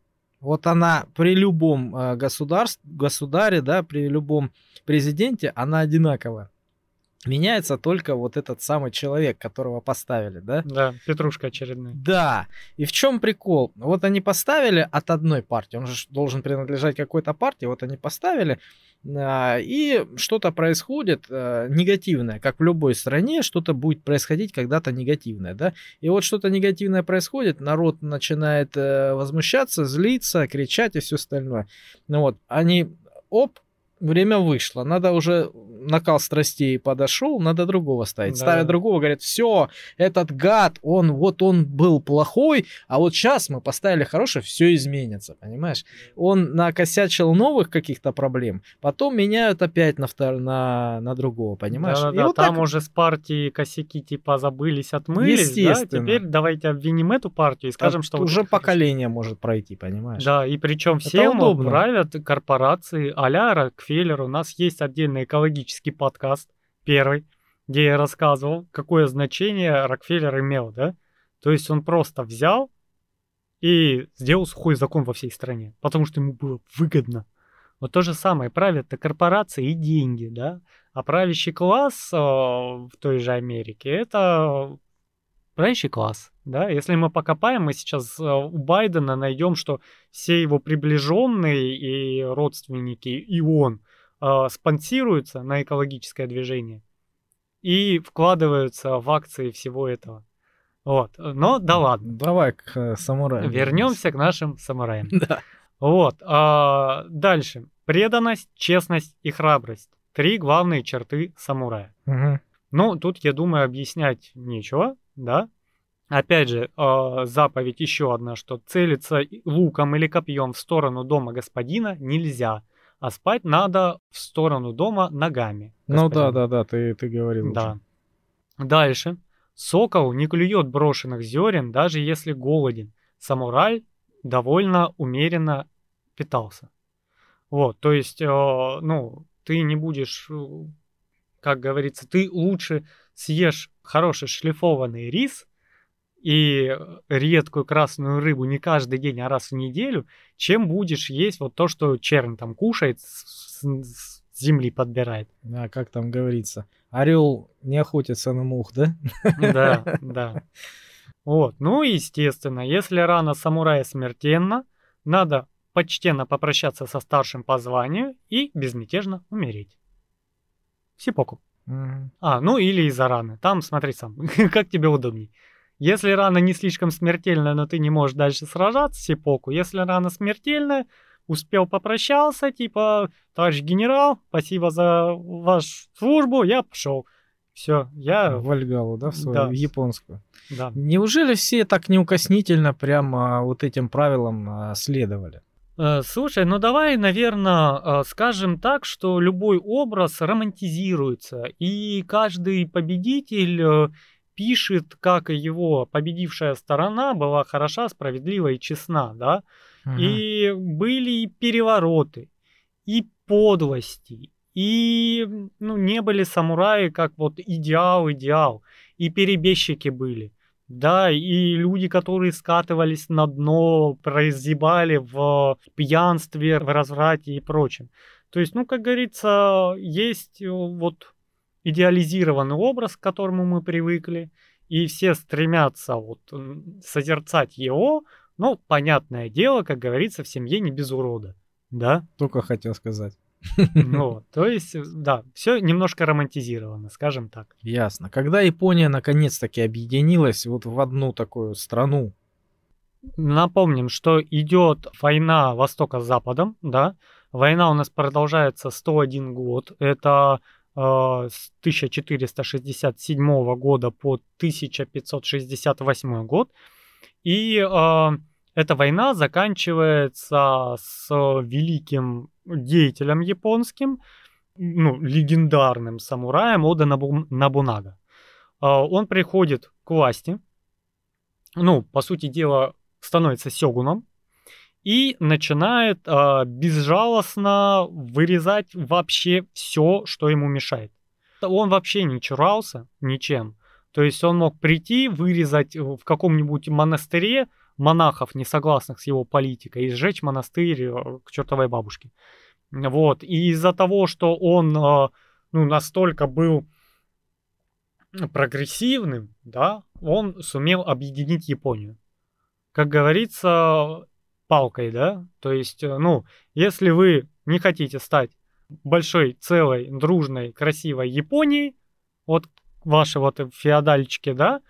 Вот она при любом а, государстве, государе, да, при любом президенте, она одинаковая. Меняется только вот этот самый человек, которого поставили, да? Да, петрушка очередная. Да. И в чем прикол? Вот они поставили от одной партии, он же должен принадлежать какой-то партии, вот они поставили, а, и что-то происходит а, негативное, как в любой стране, что-то будет происходить когда-то негативное, да? И вот что-то негативное происходит, народ начинает э, возмущаться, злиться, кричать и все остальное. Ну вот, они, оп, время вышло. Надо уже накал страстей подошел, надо другого ставить. Да. Ставят другого, говорят, все, этот гад, он вот он был плохой, а вот сейчас мы поставили хороший, все изменится, понимаешь? Он накосячил новых каких-то проблем, потом меняют опять на, втор... на, на другого, понимаешь? И Да-да-да, вот там так уже с партии косяки типа забылись, отмылись, да? Теперь давайте обвиним эту партию и скажем, что... вот уже хорошо. поколение может пройти, понимаешь? Да, и причем всем удобно. правят корпорации а-ля Рокфеллер. У нас есть отдельный экологический подкаст, первый, где я рассказывал, какое значение Рокфеллер имел, да? То есть он просто взял и сделал сухой закон во всей стране, потому что ему было выгодно. Вот то же самое, правят-то корпорации и деньги, да? А правящий класс э, в той же Америке это правящий класс, да? Если мы покопаем, мы сейчас э, у Байдена найдем, что все его приближенные и родственники, и он э, спонсируются на экологическое движение и вкладываются в акции всего этого. Вот. Но да ладно. Давай к э, самураям. Вернемся к нашим самураям. Да. Вот. а, дальше. Преданность, честность и храбрость. Три главные черты самурая. Мгм. Ну, тут, я думаю, объяснять нечего, да? Опять же, а, заповедь еще одна, что целиться луком или копьем в сторону дома господина нельзя, а спать надо в сторону дома ногами. Ну да, да, да, ты, ты говорил. уже. Да. Дальше. Сокол не клюет брошенных зерен, даже если голоден. Самурай довольно умеренно питался. Вот, то есть, э, ну, ты не будешь, э, как говорится, ты лучше съешь хороший шлифованный рис и редкую красную рыбу не каждый день, а раз в неделю, чем будешь есть вот то, что чернь там кушает, с, с- с земли подбирает. Да, как там говорится. Орел не охотится на мух, да? Да, да. Вот, ну и естественно, если рана самурая смертельна, надо почтенно попрощаться со старшим по званию и безмятежно умереть. Сипоку. А, ну или из-за раны. Там смотри сам, как тебе удобней. Если рана не слишком смертельная, но ты не можешь дальше сражаться, сипоку. Если рана смертельная, успел попрощался, типа, товарищ генерал, спасибо за вашу службу, я пошел. Все, я... Вальгалу, да, в свою, Да. в японскую. Да. Неужели все так неукоснительно прямо вот этим правилам а, следовали? Э, Слушай, ну давай, наверное, скажем так, что любой образ романтизируется, и каждый победитель э, пишет, как его победившая сторона была хороша, справедлива и честна, да? Мгм. И были и перевороты, и подлости, и ну, не были самураи как вот идеал-идеал, и перебежчики были. Да, и люди, которые скатывались на дно, прозябали в пьянстве, в разврате и прочем. То есть, ну, как говорится, есть э, вот идеализированный образ, к которому мы привыкли, и все стремятся вот созерцать его, ну, понятное дело, как говорится, в семье не без урода, да? Только хотел сказать. Ну, то есть, э, да, все немножко романтизировано, скажем так. Ясно. Когда Япония наконец-таки объединилась вот в одну такую страну, Напомним, что идет война Востока с Западом, да. Война у нас продолжается 101 год. Это э, с 1467 года по 1568 год. И э, эта война заканчивается с великим деятелем японским, ну, легендарным самураем Ода Набу- Набунага. Э, он приходит к власти, ну, по сути дела, становится сёгуном и начинает а, безжалостно вырезать вообще все, что ему мешает. Он вообще не чурался ничем. То есть он мог прийти, вырезать в каком-нибудь монастыре монахов, не согласных с его политикой, и сжечь монастырь э, к чертовой бабушке. Вот. И из-за того, что он а, ну, настолько был прогрессивным, да, он сумел объединить Японию как говорится, палкой, да? То есть, э, ну, если вы не хотите стать большой, целой, дружной, красивой Японией, вот ваши вот феодальчики, да,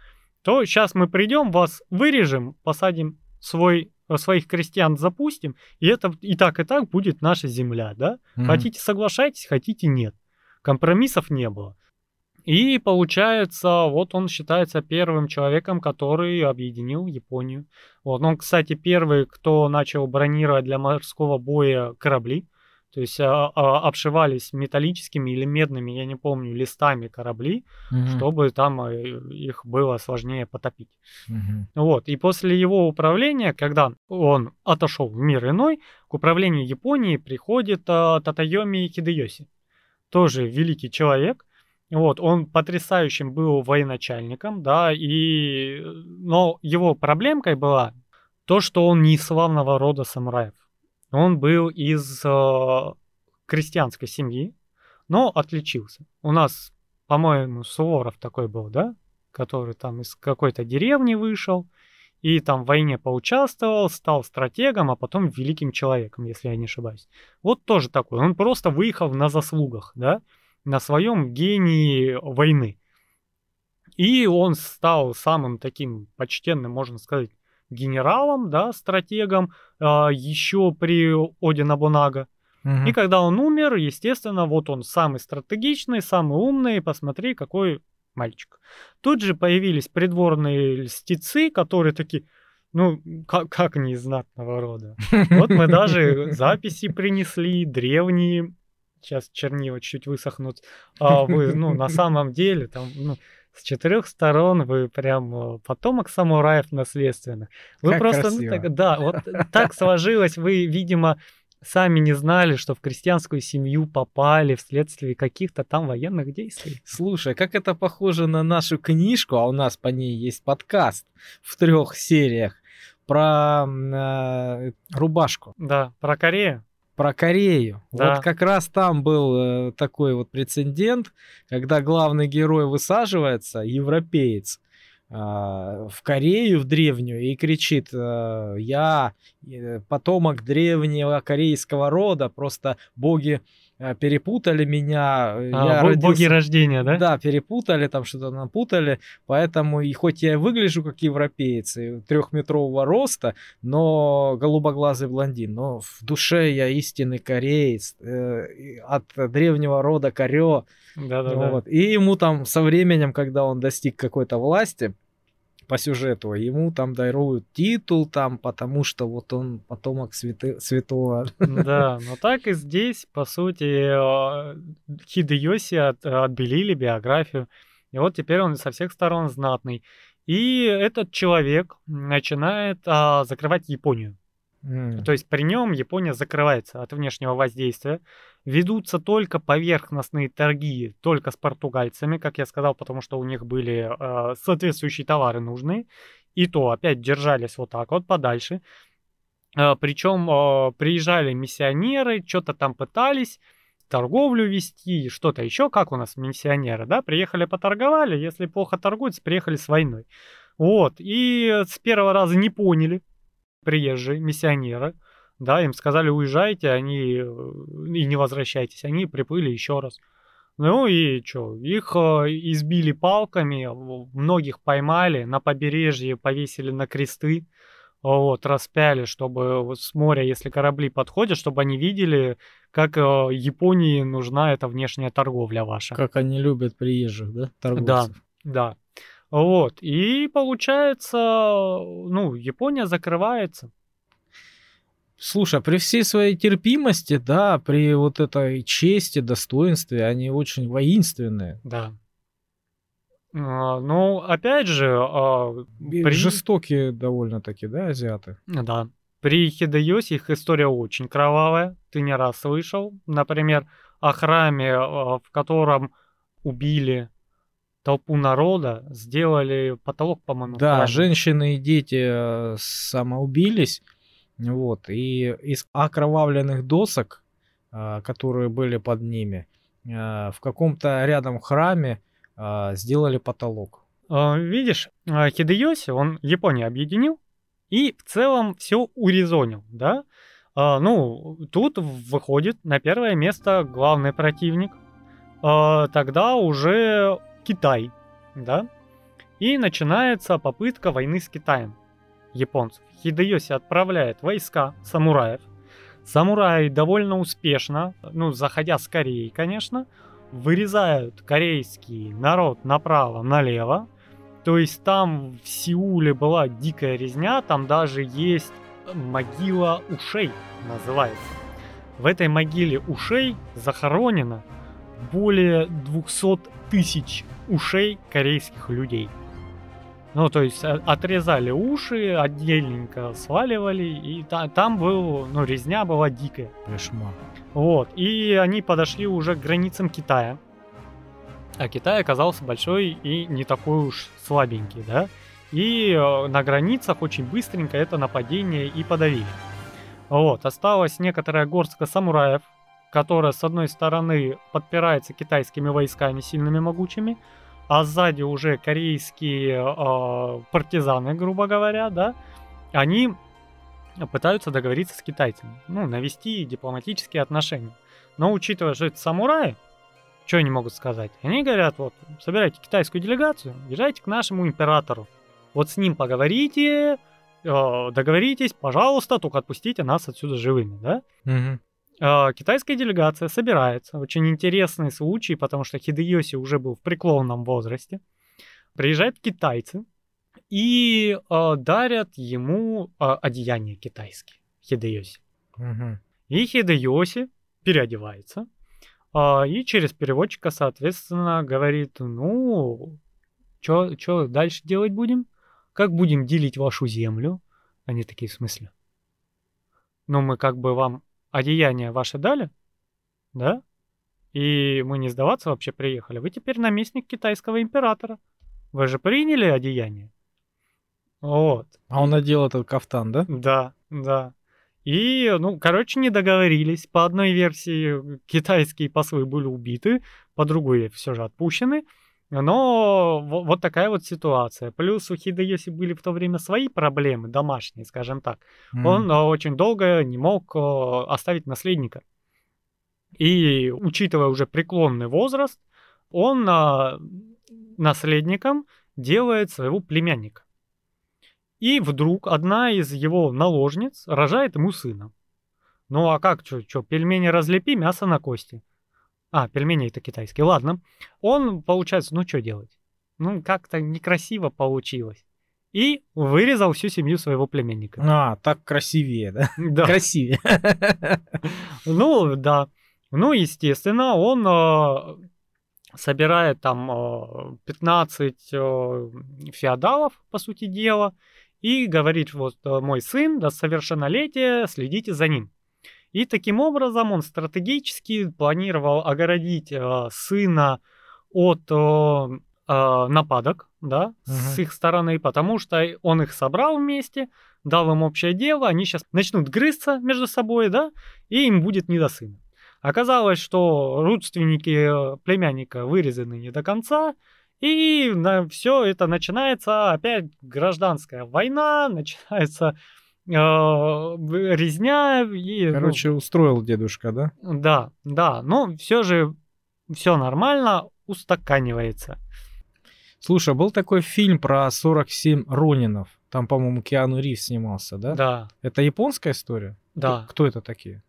то сейчас мы придем, вас вырежем, посадим свой своих крестьян запустим, и это и так, и так будет наша земля, да? Мгм. Хотите соглашайтесь, хотите нет. Компромиссов не было. И получается, вот он считается первым человеком, который объединил Японию. Вот. Он, кстати, первый, кто начал бронировать для морского боя корабли. То есть а, а, обшивались металлическими или медными, я не помню, листами корабли, Мгм. чтобы там э, их было сложнее потопить. Мгм. Вот. И после его управления, когда он отошел в мир иной, к управлению Японии приходит а, Татайоми Хидеоси. Тоже великий человек. Вот, он потрясающим был военачальником, да, и... Но его проблемкой была то, что он не из славного рода самураев. Он был из э, крестьянской семьи, но отличился. У нас, по-моему, Суворов такой был, да? Который там из какой-то деревни вышел, и там в войне поучаствовал, стал стратегом, а потом великим человеком, если я не ошибаюсь. Вот тоже такой. Он просто выехал на заслугах, да, на своем гении войны. И он стал самым таким почтенным, можно сказать, генералом, да, стратегом, а, еще при Оде Набунага. Мгм. И когда он умер, естественно, вот он самый стратегичный, самый умный, посмотри, какой мальчик. Тут же появились придворные льстецы, которые такие, ну, как, как не из знатного рода. Вот мы даже записи принесли, древние, сейчас чернила чуть высохнут, а вы, ну, на самом деле, там, ну, с четырех сторон вы прям э, потомок самураев наследственно. Вы Как просто, ну, так- да, вот так сложилось, вы, видимо, сами не знали, что в крестьянскую семью попали вследствие каких-то там военных действий. Слушай, как это похоже на нашу книжку, а у нас по ней есть подкаст в трех сериях про э, рубашку, Да, про Корею. Про Корею. Да. Вот как раз там был э, такой вот прецедент, когда главный герой высаживается, европеец, а, в Корею, в древнюю, и кричит, э, я э, потомок древнего корейского рода, просто боги э, перепутали меня, э, А, я родился- боги рождения, да? да, перепутали, там что-то напутали, поэтому и хоть я и выгляжу как европеец, и трехметрового роста, но голубоглазый блондин, но в душе я истинный кореец, э, от древнего рода Корё, Да, да, да. вот. И ему там со временем, когда он достиг какой-то власти, по сюжету, ему там даруют титул там, потому что вот он потомок святы- святого. Да, но так и здесь, по сути, э, Хидеоси от- отбелили биографию. И вот теперь он со всех сторон знатный. И этот человек начинает а, закрывать Японию. М. То есть при нем Япония закрывается от внешнего воздействия. Ведутся только поверхностные торги, только с португальцами, как я сказал, потому что у них были э, соответствующие товары нужные. И то опять держались вот так вот подальше. причем приезжали миссионеры, что-то там пытались торговлю вести, что-то еще, как у нас миссионеры, да, приехали поторговали, если плохо торгуются, приехали с войной. Вот, и с первого раза не поняли, приезжие миссионеры, да, им сказали уезжайте, они э, и не возвращайтесь, они приплыли еще раз. Ну и что, их э, избили палками, многих поймали, на побережье повесили на кресты, вот, распяли, чтобы с моря, если корабли подходят, чтобы они видели, как э, Японии нужна эта внешняя торговля ваша. Как они любят приезжих, да, Да, торговцев. да. Вот. И получается, ну, Япония закрывается. Слушай, а при всей своей терпимости, да, при вот этой чести, достоинстве, они очень воинственные. Да. А, Ну, опять же, а, при- Жестокие довольно-таки, да, азиаты? Да. При Хидеосе их история очень кровавая. Ты не раз слышал. Например, о храме, в котором убили толпу народа, сделали потолок, по-моему. Да, храме. женщины и дети э, самоубились, вот, и из окровавленных досок, а, которые были под ними, а, в каком-то рядом храме сделали потолок. Видишь, Хидеоси, он Японию объединил и в целом все урезонил, да? Ну, тут выходит на первое место главный противник. Тогда уже Китай, да? И начинается попытка войны с Китаем. японцев. Хидэёси отправляет войска самураев. Самураи довольно успешно, ну, заходя с Кореи, конечно, вырезают корейский народ направо-налево. То есть там в Сеуле была дикая резня, там даже есть могила ушей, называется. В этой могиле ушей захоронено более 200 тысяч ушей корейских людей. Ну, то есть отрезали уши, отдельненько сваливали, и та, там был, ну, резня была дикая. Кошмар. Вот, и они подошли уже к границам Китая. А Китай оказался большой и не такой уж слабенький, да? И э, на границах очень быстренько это нападение и подавили. Вот, осталось некоторая горстка самураев, которая с одной стороны подпирается китайскими войсками сильными могучими, а сзади уже корейские э, партизаны, грубо говоря, да, они пытаются договориться с китайцами, ну, навести дипломатические отношения. Но учитывая, что это самураи, что они могут сказать? Они говорят, вот, собирайте китайскую делегацию, езжайте к нашему императору. Вот с ним поговорите, э, договоритесь, пожалуйста, только отпустите нас отсюда живыми, да? Угу. Э, китайская делегация собирается. Очень интересный случай, потому что Хидеоси уже был в преклонном возрасте. Приезжают китайцы и э, дарят ему э, одеяния китайские. Хидеоси. Угу. И Хидеоси переодевается. Э, и через переводчика, соответственно, говорит, ну, что дальше делать будем? Как будем делить вашу землю? Они такие, в смысле? Ну, мы как бы вам одеяние ваше дали, да? И мы не сдаваться вообще приехали. Вы теперь наместник китайского императора. Вы же приняли одеяние. Вот. А он надел этот кафтан, да? Да, да. И, ну, короче, не договорились. По одной версии китайские послы были убиты, по другой все же отпущены. Но вот такая вот ситуация. Плюс у Хидэёси были в то время свои проблемы, домашние, скажем так. Mm. Он э, очень долго не мог э, оставить наследника. И, учитывая уже преклонный возраст, он э, наследником делает своего племянника. И вдруг одна из его наложниц рожает ему сына. Ну а как, что, пельмени разлепи, мясо на кости. А, пельмени это китайские. Ладно. Он, получается, ну что делать? Ну, как-то некрасиво получилось. И вырезал всю семью своего племянника. А, так красивее, да? Да. Красивее. Ну, да. Ну, естественно, он э, собирает там э, 15 э, феодалов, по сути дела, и говорит, вот мой сын до совершеннолетия, следите за ним. И таким образом он стратегически планировал огородить э, сына от э, нападок, да, угу. с их стороны, потому что он их собрал вместе, дал им общее дело, они сейчас начнут грызться между собой, да, и им будет не до сына. Оказалось, что родственники э, племянника вырезаны не до конца, и на все это начинается опять гражданская война, начинается а, резня и... Ну Короче, ну, устроил дедушка, да? Да, да, но все же все нормально, устаканивается. Слушай, а был такой фильм про 47 Ронинов. Там, по-моему, Киану Ривз снимался, да? Да. Это японская история? Да. Кто это такие?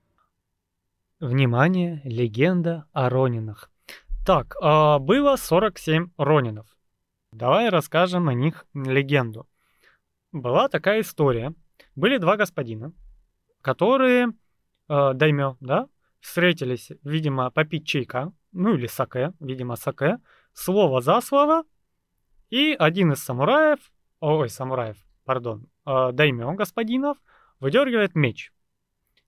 Внимание, легенда о Ронинах. Так, а, было 47 Ронинов. Давай расскажем о них легенду. Была такая история, были два господина, которые, э, даймё, да, встретились, видимо, попить чайка, ну или саке, видимо, саке, слово за слово, и один из самураев, ой, самураев, пардон, э, даймё господинов, выдергивает меч.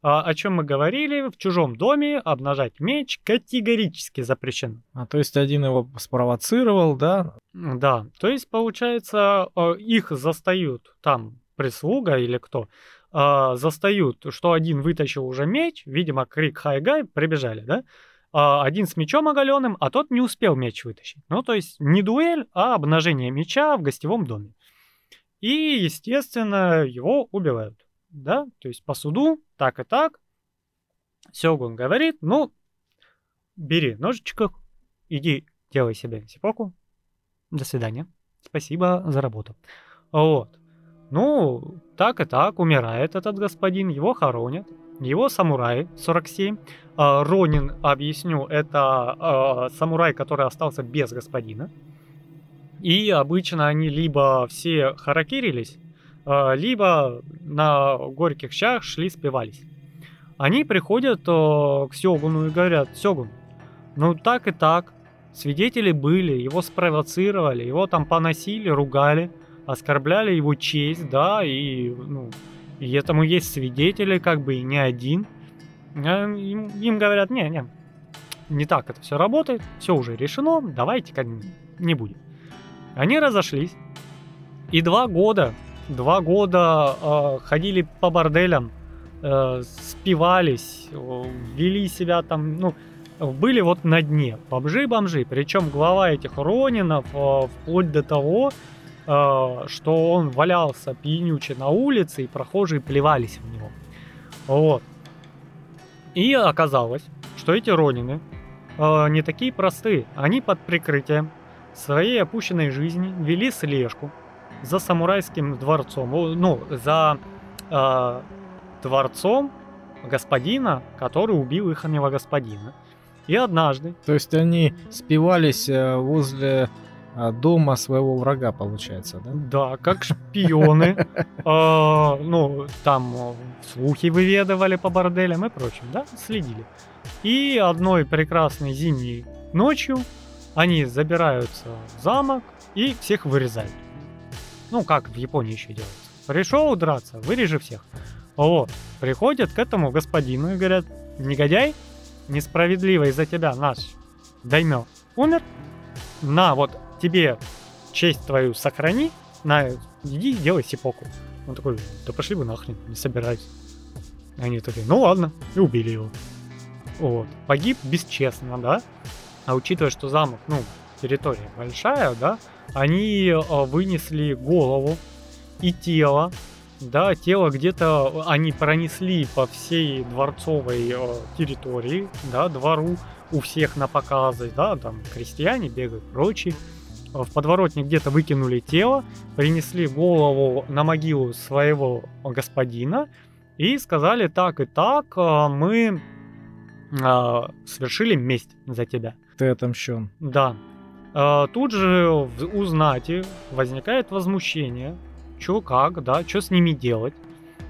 А, о чем мы говорили, в чужом доме обнажать меч категорически запрещено. А то есть один его спровоцировал, да? Да, то есть получается, э, их застают там прислуга или кто, э, застают, что один вытащил уже меч, видимо, крик хайгай, прибежали, да? Э, один с мечом оголенным, а тот не успел меч вытащить. Ну, то есть не дуэль, а обнажение меча в гостевом доме. И, естественно, его убивают, да? То есть по суду так и так. Сёгун говорит, ну, бери ножичек, иди делай себе сипоку. До свидания. Спасибо за работу. Вот. Ну, так и так, умирает этот господин, его хоронят. Его самурай 47. А, Ронин, объясню, это а, самурай, который остался без господина. И обычно они либо все харакирились, а, либо на горьких щах шли спивались. Они приходят к Сёгуну и говорят, Сёгун, ну так и так, свидетели были, его спровоцировали, его там поносили, ругали, оскорбляли его честь, да, и, ну, и этому есть свидетели, как бы, и не один. А им, им говорят, не, не, не так это все работает, все уже решено, давайте как не будем. Они разошлись, и два года, два года э, ходили по борделям, э, спивались, э, вели себя там, ну, были вот на дне, бомжи-бомжи. Причем глава этих Ронинов, э, вплоть до того, что он валялся пьянюче на улице, и прохожие плевались в него. Вот. И оказалось, что эти Ронины э, не такие простые. Они под прикрытием своей опущенной жизни вели слежку за самурайским дворцом, ну, за э, дворцом господина, который убил их господина. И однажды... То есть они спивались э, возле дома своего врага, получается, да? Да, как шпионы. А, ну, там слухи выведывали по борделям и прочим, да, следили. И одной прекрасной зимней ночью они забираются в замок и всех вырезают. Ну, как в Японии еще делается. Пришел драться, вырежи всех. Вот, приходят к этому господину и говорят, негодяй, несправедливо из-за тебя наш даймё умер, на, вот тебе честь твою сохрани, на, иди делай сипоку. Он такой, да пошли вы нахрен, не собираюсь. Они такие, ну ладно, и убили его. Вот. Погиб бесчестно, да? А учитывая, что замок, ну, территория большая, да, они э, вынесли голову и тело да, тело где-то они пронесли по всей дворцовой э, территории, да, двору, у всех на показы, да, там крестьяне бегают, прочие. В подворотне где-то выкинули тело, принесли голову на могилу своего господина и сказали так и так, э, мы э, совершили месть за тебя. Ты отомщен. Да. Э, тут же у знати возникает возмущение, что как, да, что с ними делать.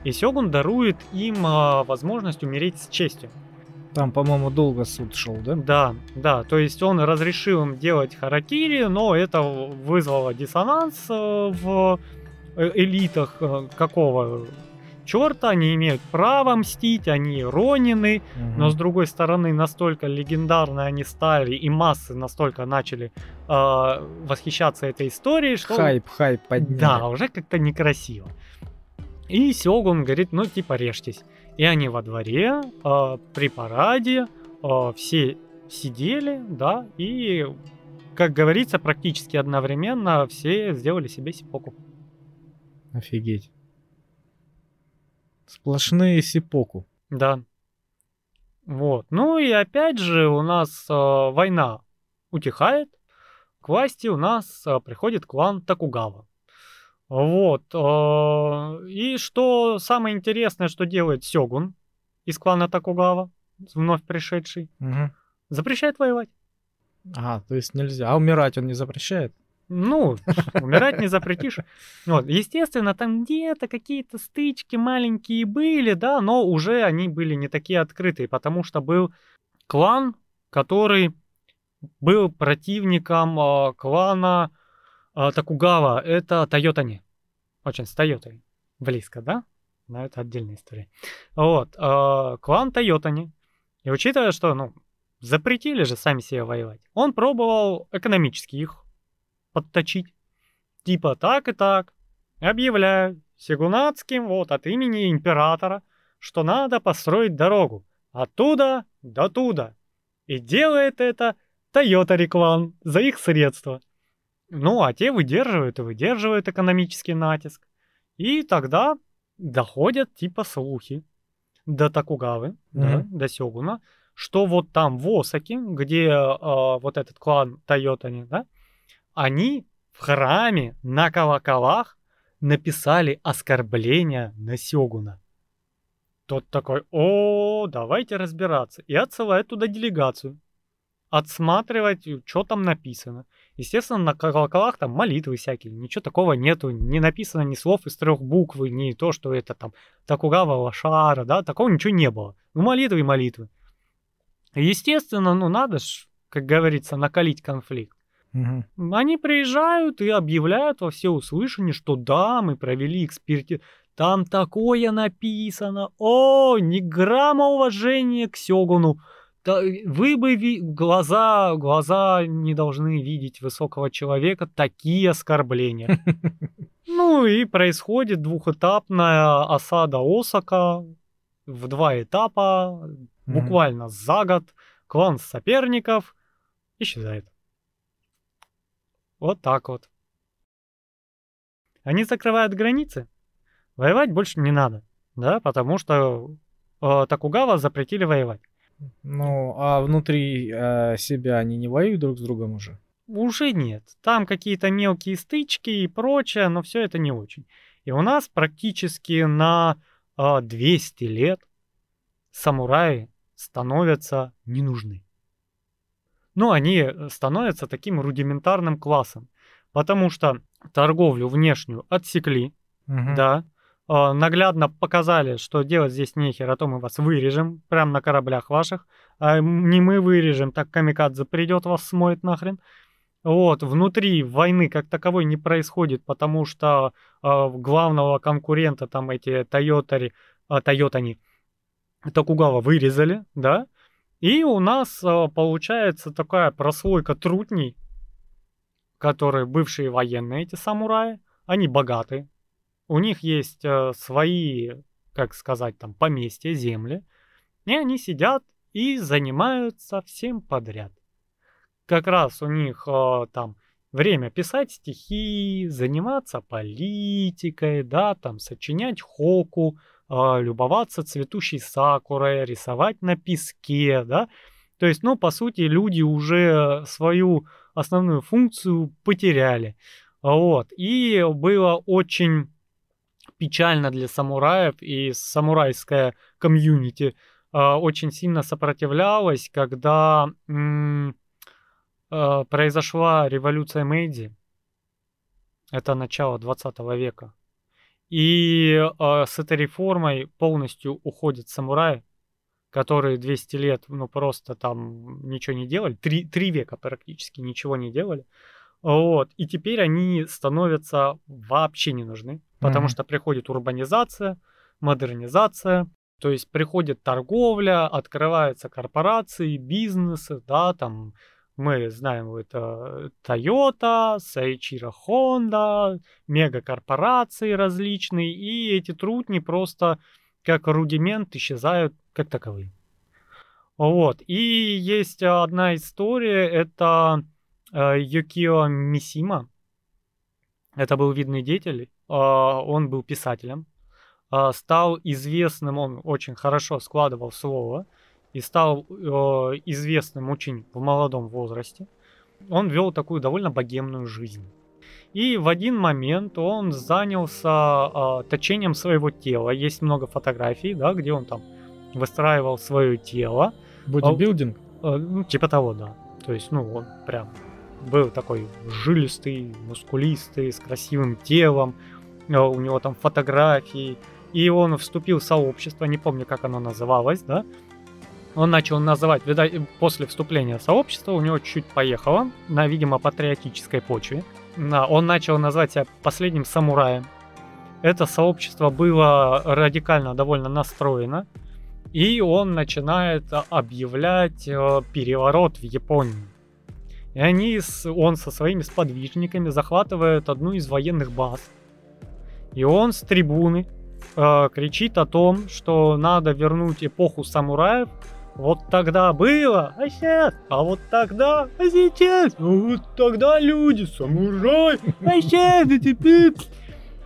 И Сёгун дарует им возможность умереть с честью. Там, по-моему, долго суд шел, да? Да, да, то есть он разрешил им делать харакири, но это вызвало диссонанс э, в э, элитах э, какого черта, они имеют право мстить, они ронины, угу. но с другой стороны настолько легендарные они стали, и массы настолько начали э, восхищаться этой историей, что... Хайп, хайп подняли. Да, уже как-то некрасиво. И Сёгун говорит, ну типа режьтесь. И они во дворе, э, при параде, э, все сидели, да, и, как говорится, практически одновременно все сделали себе сипоку. Офигеть. Сплошные сипоку. Да. Вот. Ну и опять же у нас э, война утихает. К власти у нас э, приходит клан Такугава. Вот. Э, и что самое интересное, что делает Сёгун из клана Такугава, вновь пришедший, угу. запрещает воевать. А, то есть нельзя. А умирать он не запрещает? Ну, умирать не запретишь. Вот, естественно, там где-то какие-то стычки маленькие были, да, но уже они были не такие открытые, потому что был клан, который был противником э, клана Такугава. Это Тойотани. Очень с Тойотой. Близко, да? Но это отдельная история. Вот. Э, клан Тойотани. И учитывая, что, ну, запретили же сами себе воевать, он пробовал экономически их подточить. Типа так и так. Объявляю Сигунацким вот от имени императора, что надо построить дорогу оттуда до туда. И делает это Toyota Реклам за их средства. Ну, а те выдерживают и выдерживают экономический натиск. И тогда доходят типа слухи до Такугавы, mm-hmm. да, до Сёгуна, что вот там в Осаке, где э, вот этот клан Тойотани, да, они в храме на колоколах написали оскорбление на Сёгуна. Тот такой, о, давайте разбираться. И отсылает туда делегацию. Отсматривать, что там написано. Естественно, на колоколах там молитвы всякие. Ничего такого нету. Не написано ни слов из трех букв, ни то, что это там Такугава Лошара, да. Такого ничего не было. Ну, молитвы и молитвы. Естественно, ну, надо ж, как говорится, накалить конфликт. Угу. Они приезжают и объявляют во все услышание, что да, мы провели экспертизу. Там такое написано. О, ни грамма уважения к Сёгуну. Вы бы ви... глаза, глаза не должны видеть высокого человека такие оскорбления. Ну и происходит двухэтапная осада Осака в два этапа, буквально за год. Клан соперников исчезает. Вот так вот. Они закрывают границы. Воевать больше не надо, да, потому что э, Такугава запретили воевать. Ну, а внутри э, себя они не воюют друг с другом уже? Уже нет. Там какие-то мелкие стычки и прочее, но все это не очень. И у нас практически на э, 200 лет самураи становятся не нужны. Ну, они э, становятся таким рудиментарным классом, потому что торговлю внешнюю отсекли, угу. да, наглядно показали, что делать здесь нехер, а то мы вас вырежем прямо на кораблях ваших, а не мы вырежем, так камикадзе придет, вас смоет нахрен. Вот, внутри войны как таковой не происходит, потому что э, главного конкурента, там эти Тойотари, э, Тойотани, Токугава вырезали, да, и у нас э, получается такая прослойка трутней, которые бывшие военные, эти самураи, они богатые. У них есть э, свои, как сказать, там, поместья, земли. И они сидят и занимаются всем подряд. Как раз у них э, там время писать стихи, заниматься политикой, да, там, сочинять хоку, э, любоваться цветущей сакурой, рисовать на песке, да. То есть, ну, по сути, люди уже свою основную функцию потеряли. Вот. И было очень печально для самураев, и самурайская комьюнити э, очень сильно сопротивлялась, когда м- э, произошла революция Мэйдзи. Это начало 20 века. И э, с этой реформой полностью уходят самураи, которые 200 лет, ну, просто там ничего не делали, три, три века практически ничего не делали. Вот. И теперь они становятся вообще не нужны, потому mm-hmm. что приходит урбанизация, модернизация, то есть приходит торговля, открываются корпорации, бизнесы, да, там мы знаем, это Toyota, Saichiro Honda, мегакорпорации различные, и эти трудни просто как рудимент исчезают как таковые. Вот. И есть одна история, это Юкио Мисима. Это был видный деятель, э, он был писателем. Э, стал известным, он очень хорошо складывал слово и стал э, известным очень в молодом возрасте. Он вел такую довольно богемную жизнь. И в один момент он занялся э, точением своего тела. Есть много фотографий, да, где он там выстраивал свое тело. Бодибилдинг? Э, ну, типа того, да. То есть, ну, он прям был такой жилистый, мускулистый, с красивым телом. Э, у него там фотографии. И он вступил в сообщество, не помню, как оно называлось, да, он начал называть, видать, после вступления в сообщество у него чуть поехало, на, видимо, патриотической почве. Он начал называть себя последним самураем. Это сообщество было радикально довольно настроено. И он начинает объявлять э, переворот в Японии. И они, он со своими сподвижниками захватывает одну из военных баз. И он с трибуны э, кричит о том, что надо вернуть эпоху самураев вот тогда было, а сейчас, а вот тогда, а сейчас, ну вот тогда люди, самурай, а сейчас, и теперь...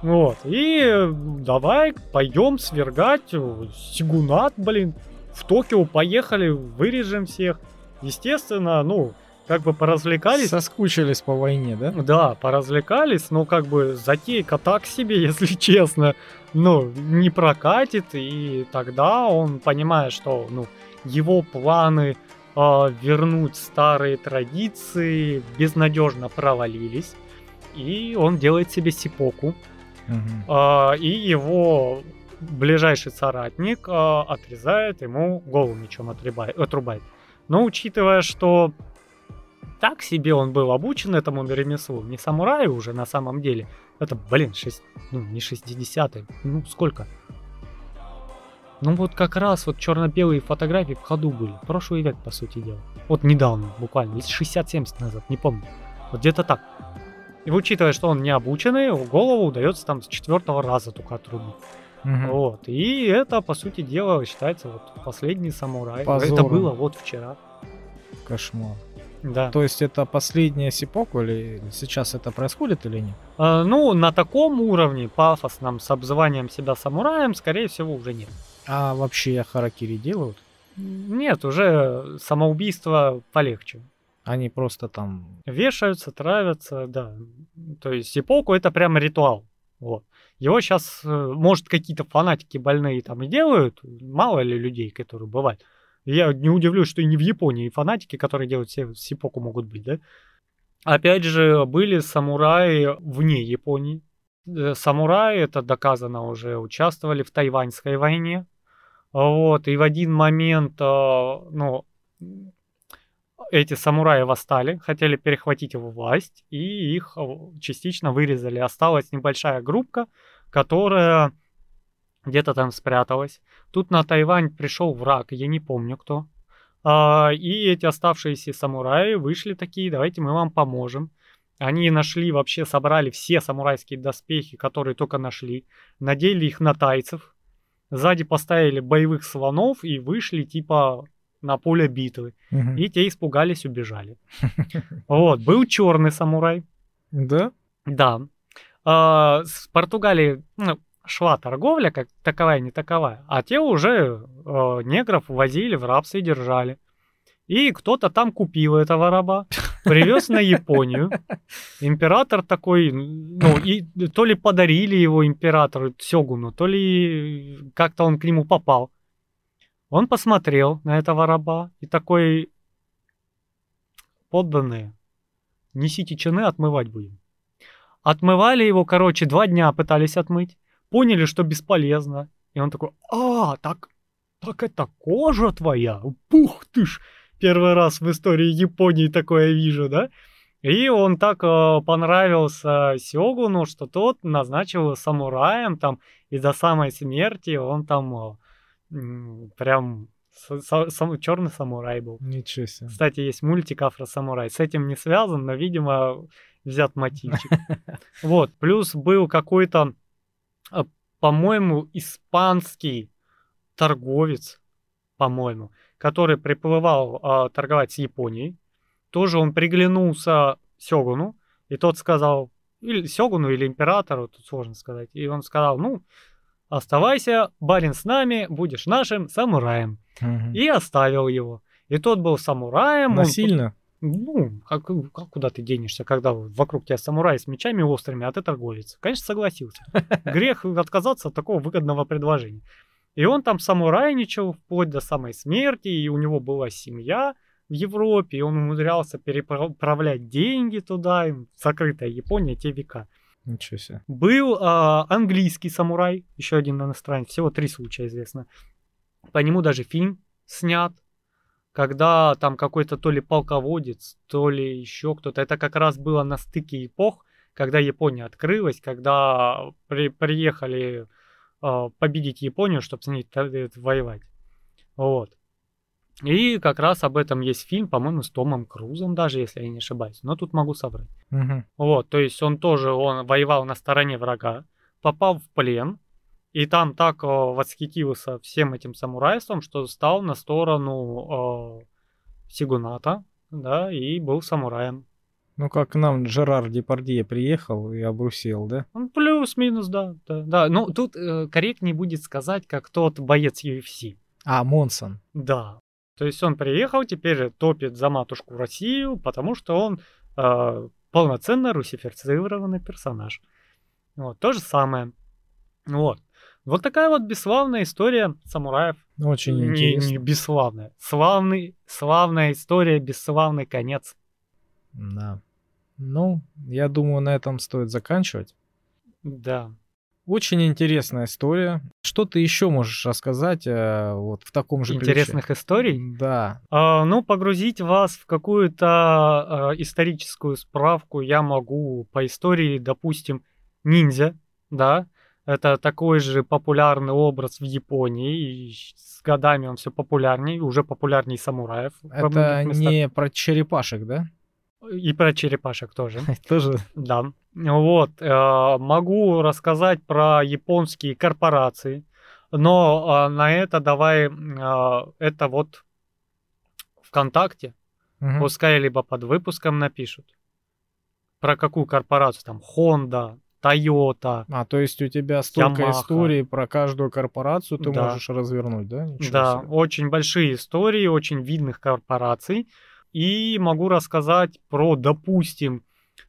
Вот, и давай пойдем свергать Сигунат, блин. В Токио поехали, вырежем всех. Естественно, ну, как бы поразвлекались. Соскучились по войне, да? Да, поразвлекались, но как бы затейка так себе, если честно, ну, не прокатит, и тогда он понимает, что, ну, его планы э, вернуть старые традиции безнадежно провалились, и он делает себе сипоку, Мгм. э, и его ближайший соратник э, отрезает ему голову мечом отрубает, отрубает. Но учитывая, что так себе он был обучен этому ремеслу, не самурай уже на самом деле. Это, блин, шесть, ну не 60 ну сколько? Ну вот как раз вот черно-белые фотографии в ходу были. Прошлый век, по сути дела. Вот недавно, буквально, лет 60-70 назад, не помню. Вот где-то так. И учитывая, что он не обученный, его голову удается там с четвертого раза только отрубить. Мгм. Вот. И это, по сути дела, считается вот последний самурай. Это Позором. было вот вчера. Кошмар. Да. То есть это последняя сипоку или сейчас это происходит или нет? А, ну, на таком уровне, пафосном, с обзыванием себя самураем, скорее всего, уже нет. А вообще харакири делают? Нет, уже самоубийство полегче. Они просто там... Вешаются, травятся, да. То есть сипоку это прямо ритуал. Вот. Его сейчас, может, какие-то фанатики больные там и делают, мало ли людей, которые бывают. Я не удивлюсь, что и не в Японии фанатики, которые делают се- сипоку, могут быть, да? Опять же, были самураи вне Японии. Э, Самураи, это доказано уже, участвовали в Тайваньской войне. Вот, и в один момент, э, ну, эти самураи восстали, хотели перехватить власть, и их э, частично вырезали. Осталась небольшая группка, которая где-то там спряталась. Тут на Тайвань пришел враг, я не помню кто. А, и эти оставшиеся самураи вышли такие, давайте мы вам поможем. Они нашли, вообще собрали все самурайские доспехи, которые только нашли, надели их на тайцев, сзади поставили боевых слонов и вышли типа на поле битвы. Мгм. И те испугались, убежали. Вот, был черный самурай. Да? Да. А, С Португалией ну, шла торговля, как таковая, не таковая. А те уже э, негров возили в рабство и держали. И кто-то там купил этого раба, привез на Японию. Император такой, ну, и то ли подарили его императору Сёгуну, то ли как-то он к нему попал. Он посмотрел на этого раба и такой, подданные, несите чины, отмывать будем. Отмывали его, короче, два дня пытались отмыть. Поняли, что бесполезно. И он такой, а, так, так это кожа твоя? Пух ты ж! Первый раз в истории Японии такое вижу, да? И он так э, понравился Сёгуну, что тот назначил самураем там, и до самой смерти он там э, прям черный самурай был. Ничего себе. Кстати, есть мультик Афросамурай. С этим не связан, но, видимо, взят мотивчик. Вот. Плюс был какой-то, по-моему, испанский торговец, по-моему, который приплывал а, торговать с Японией. Тоже он приглянулся Сёгуну, и тот сказал, или Сёгуну, или императору, тут сложно сказать. И он сказал, ну, оставайся, барин с нами, будешь нашим самураем. Мгм. И оставил его. И тот был самураем. он Насильно? Ну, как, как куда ты денешься, когда вокруг тебя самураи с мечами острыми, а ты торговец? Конечно, согласился. Грех отказаться от такого выгодного предложения. И он там самурайничал вплоть до самой смерти, и у него была семья в Европе, и он умудрялся переправлять деньги туда, закрытая Япония те века. Ничего себе. Был а, английский самурай, еще один иностранец, всего три случая известно. По нему даже фильм снят, когда там какой-то то ли полководец, то ли еще кто-то. Это как раз было на стыке эпох, когда Япония открылась, когда при- приехали а, победить Японию, чтобы с ней т- воевать. Вот. И как раз об этом есть фильм, по-моему, с Томом Крузом даже, если я не ошибаюсь. Но тут могу соврать. Мгм. Вот, то есть он тоже, он воевал на стороне врага, попал в плен, и там так э, восхитился всем этим самурайством, что стал на сторону э, Сигуната, да, и был самураем. Ну, как к нам Жерар Депардье приехал и обрусел, да? Ну, Плюс-минус, да, да, да. Ну, тут э, корректнее будет сказать, как тот боец UFC. А, Монсон. Да. То есть он приехал, теперь топит за матушку Россию, потому что он э, полноценно русифицированный персонаж. Вот, то же самое. Вот. Вот такая вот бесславная история самураев. Очень не, интересно. Не бесславная. Славный, славная история, бесславный конец. Да. Ну, я думаю, на этом стоит заканчивать. Да. Очень интересная история. Что ты еще можешь рассказать э, вот в таком же Интересных ключе? историй? Да. А, ну, погрузить вас в какую-то э, историческую справку я могу по истории, допустим, ниндзя, да, это такой же популярный образ в Японии, и с годами он все популярнее, уже популярнее самураев. Это не про черепашек, да? И про черепашек тоже. Тоже. Да. Вот. Э, могу рассказать про японские корпорации, но э, на это давай э, это вот ВКонтакте. Пускай либо под выпуском напишут. Про какую корпорацию там? Honda, Toyota. А, то есть у тебя столько Yamaha. историй про каждую корпорацию ты Да. можешь развернуть, да? Ничего Да, себе. очень большие истории, очень видных корпораций. И могу рассказать про, допустим,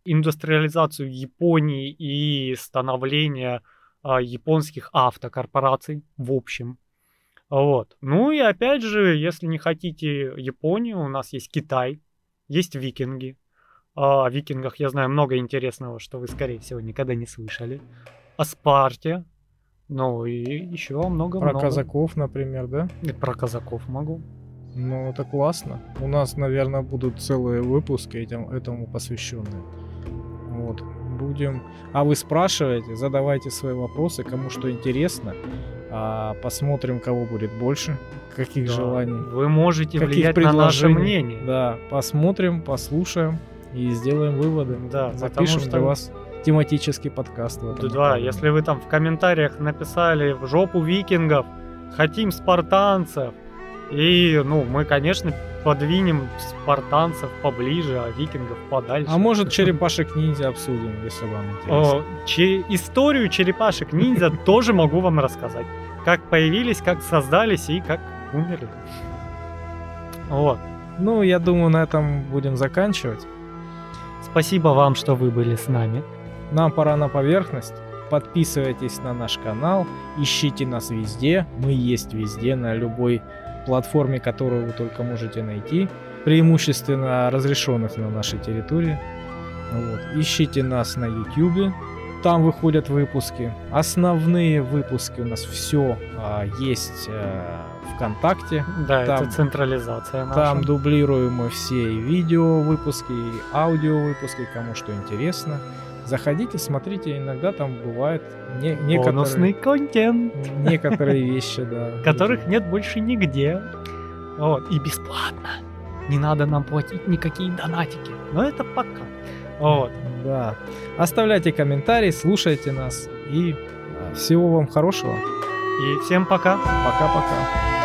индустриализацию Японии и становление а, японских автокорпораций в общем. Вот. Ну и опять же, если не хотите Японию, у нас есть Китай, есть викинги. А, О викингах я знаю много интересного, что вы, скорее всего, никогда не слышали. О Спарте. Ну и еще много-много. Про казаков, например, да? И про казаков могу. Ну, это классно. У нас, наверное, будут целые выпуски этим, этому посвященные. Вот. Будем. А вы спрашиваете, задавайте свои вопросы, кому что интересно. А посмотрим, кого будет больше, каких Да. желаний. Вы можете Каких влиять на наше мнение. Да, посмотрим, послушаем и сделаем выводы. Да, Запишем что- для вас тематический подкаст. в этом Да, направлении. если вы там в комментариях написали в жопу викингов, хотим спартанцев, и, ну, мы, конечно, подвинем спартанцев поближе, а викингов подальше. А может черепашек ниндзя обсудим, если вам интересно. О, че- историю черепашек ниндзя тоже могу вам рассказать. Как появились, как создались и как умерли. Вот. Ну, я думаю, на этом будем заканчивать. Спасибо вам, что вы были с нами. Нам пора на поверхность. Подписывайтесь на наш канал, ищите нас везде. Мы есть везде, на любой платформе, которую вы только можете найти. Преимущественно разрешенных на нашей территории. Вот. Ищите нас на YouTube. Там выходят выпуски. Основные выпуски у нас все есть э, ВКонтакте. Да, Там- это централизация наша. Там дублируем мы все и видео выпуски, и аудио выпуски, кому что интересно. Заходите, смотрите, иногда там бывает не- Бонусный некоторые, контент. некоторые вещи, да. которых нет больше нигде. Вот. И бесплатно. Не надо нам платить никакие донатики. Но это пока. Вот. Да. Оставляйте комментарии, слушайте нас и а, всего вам хорошего. И всем пока. Пока-пока.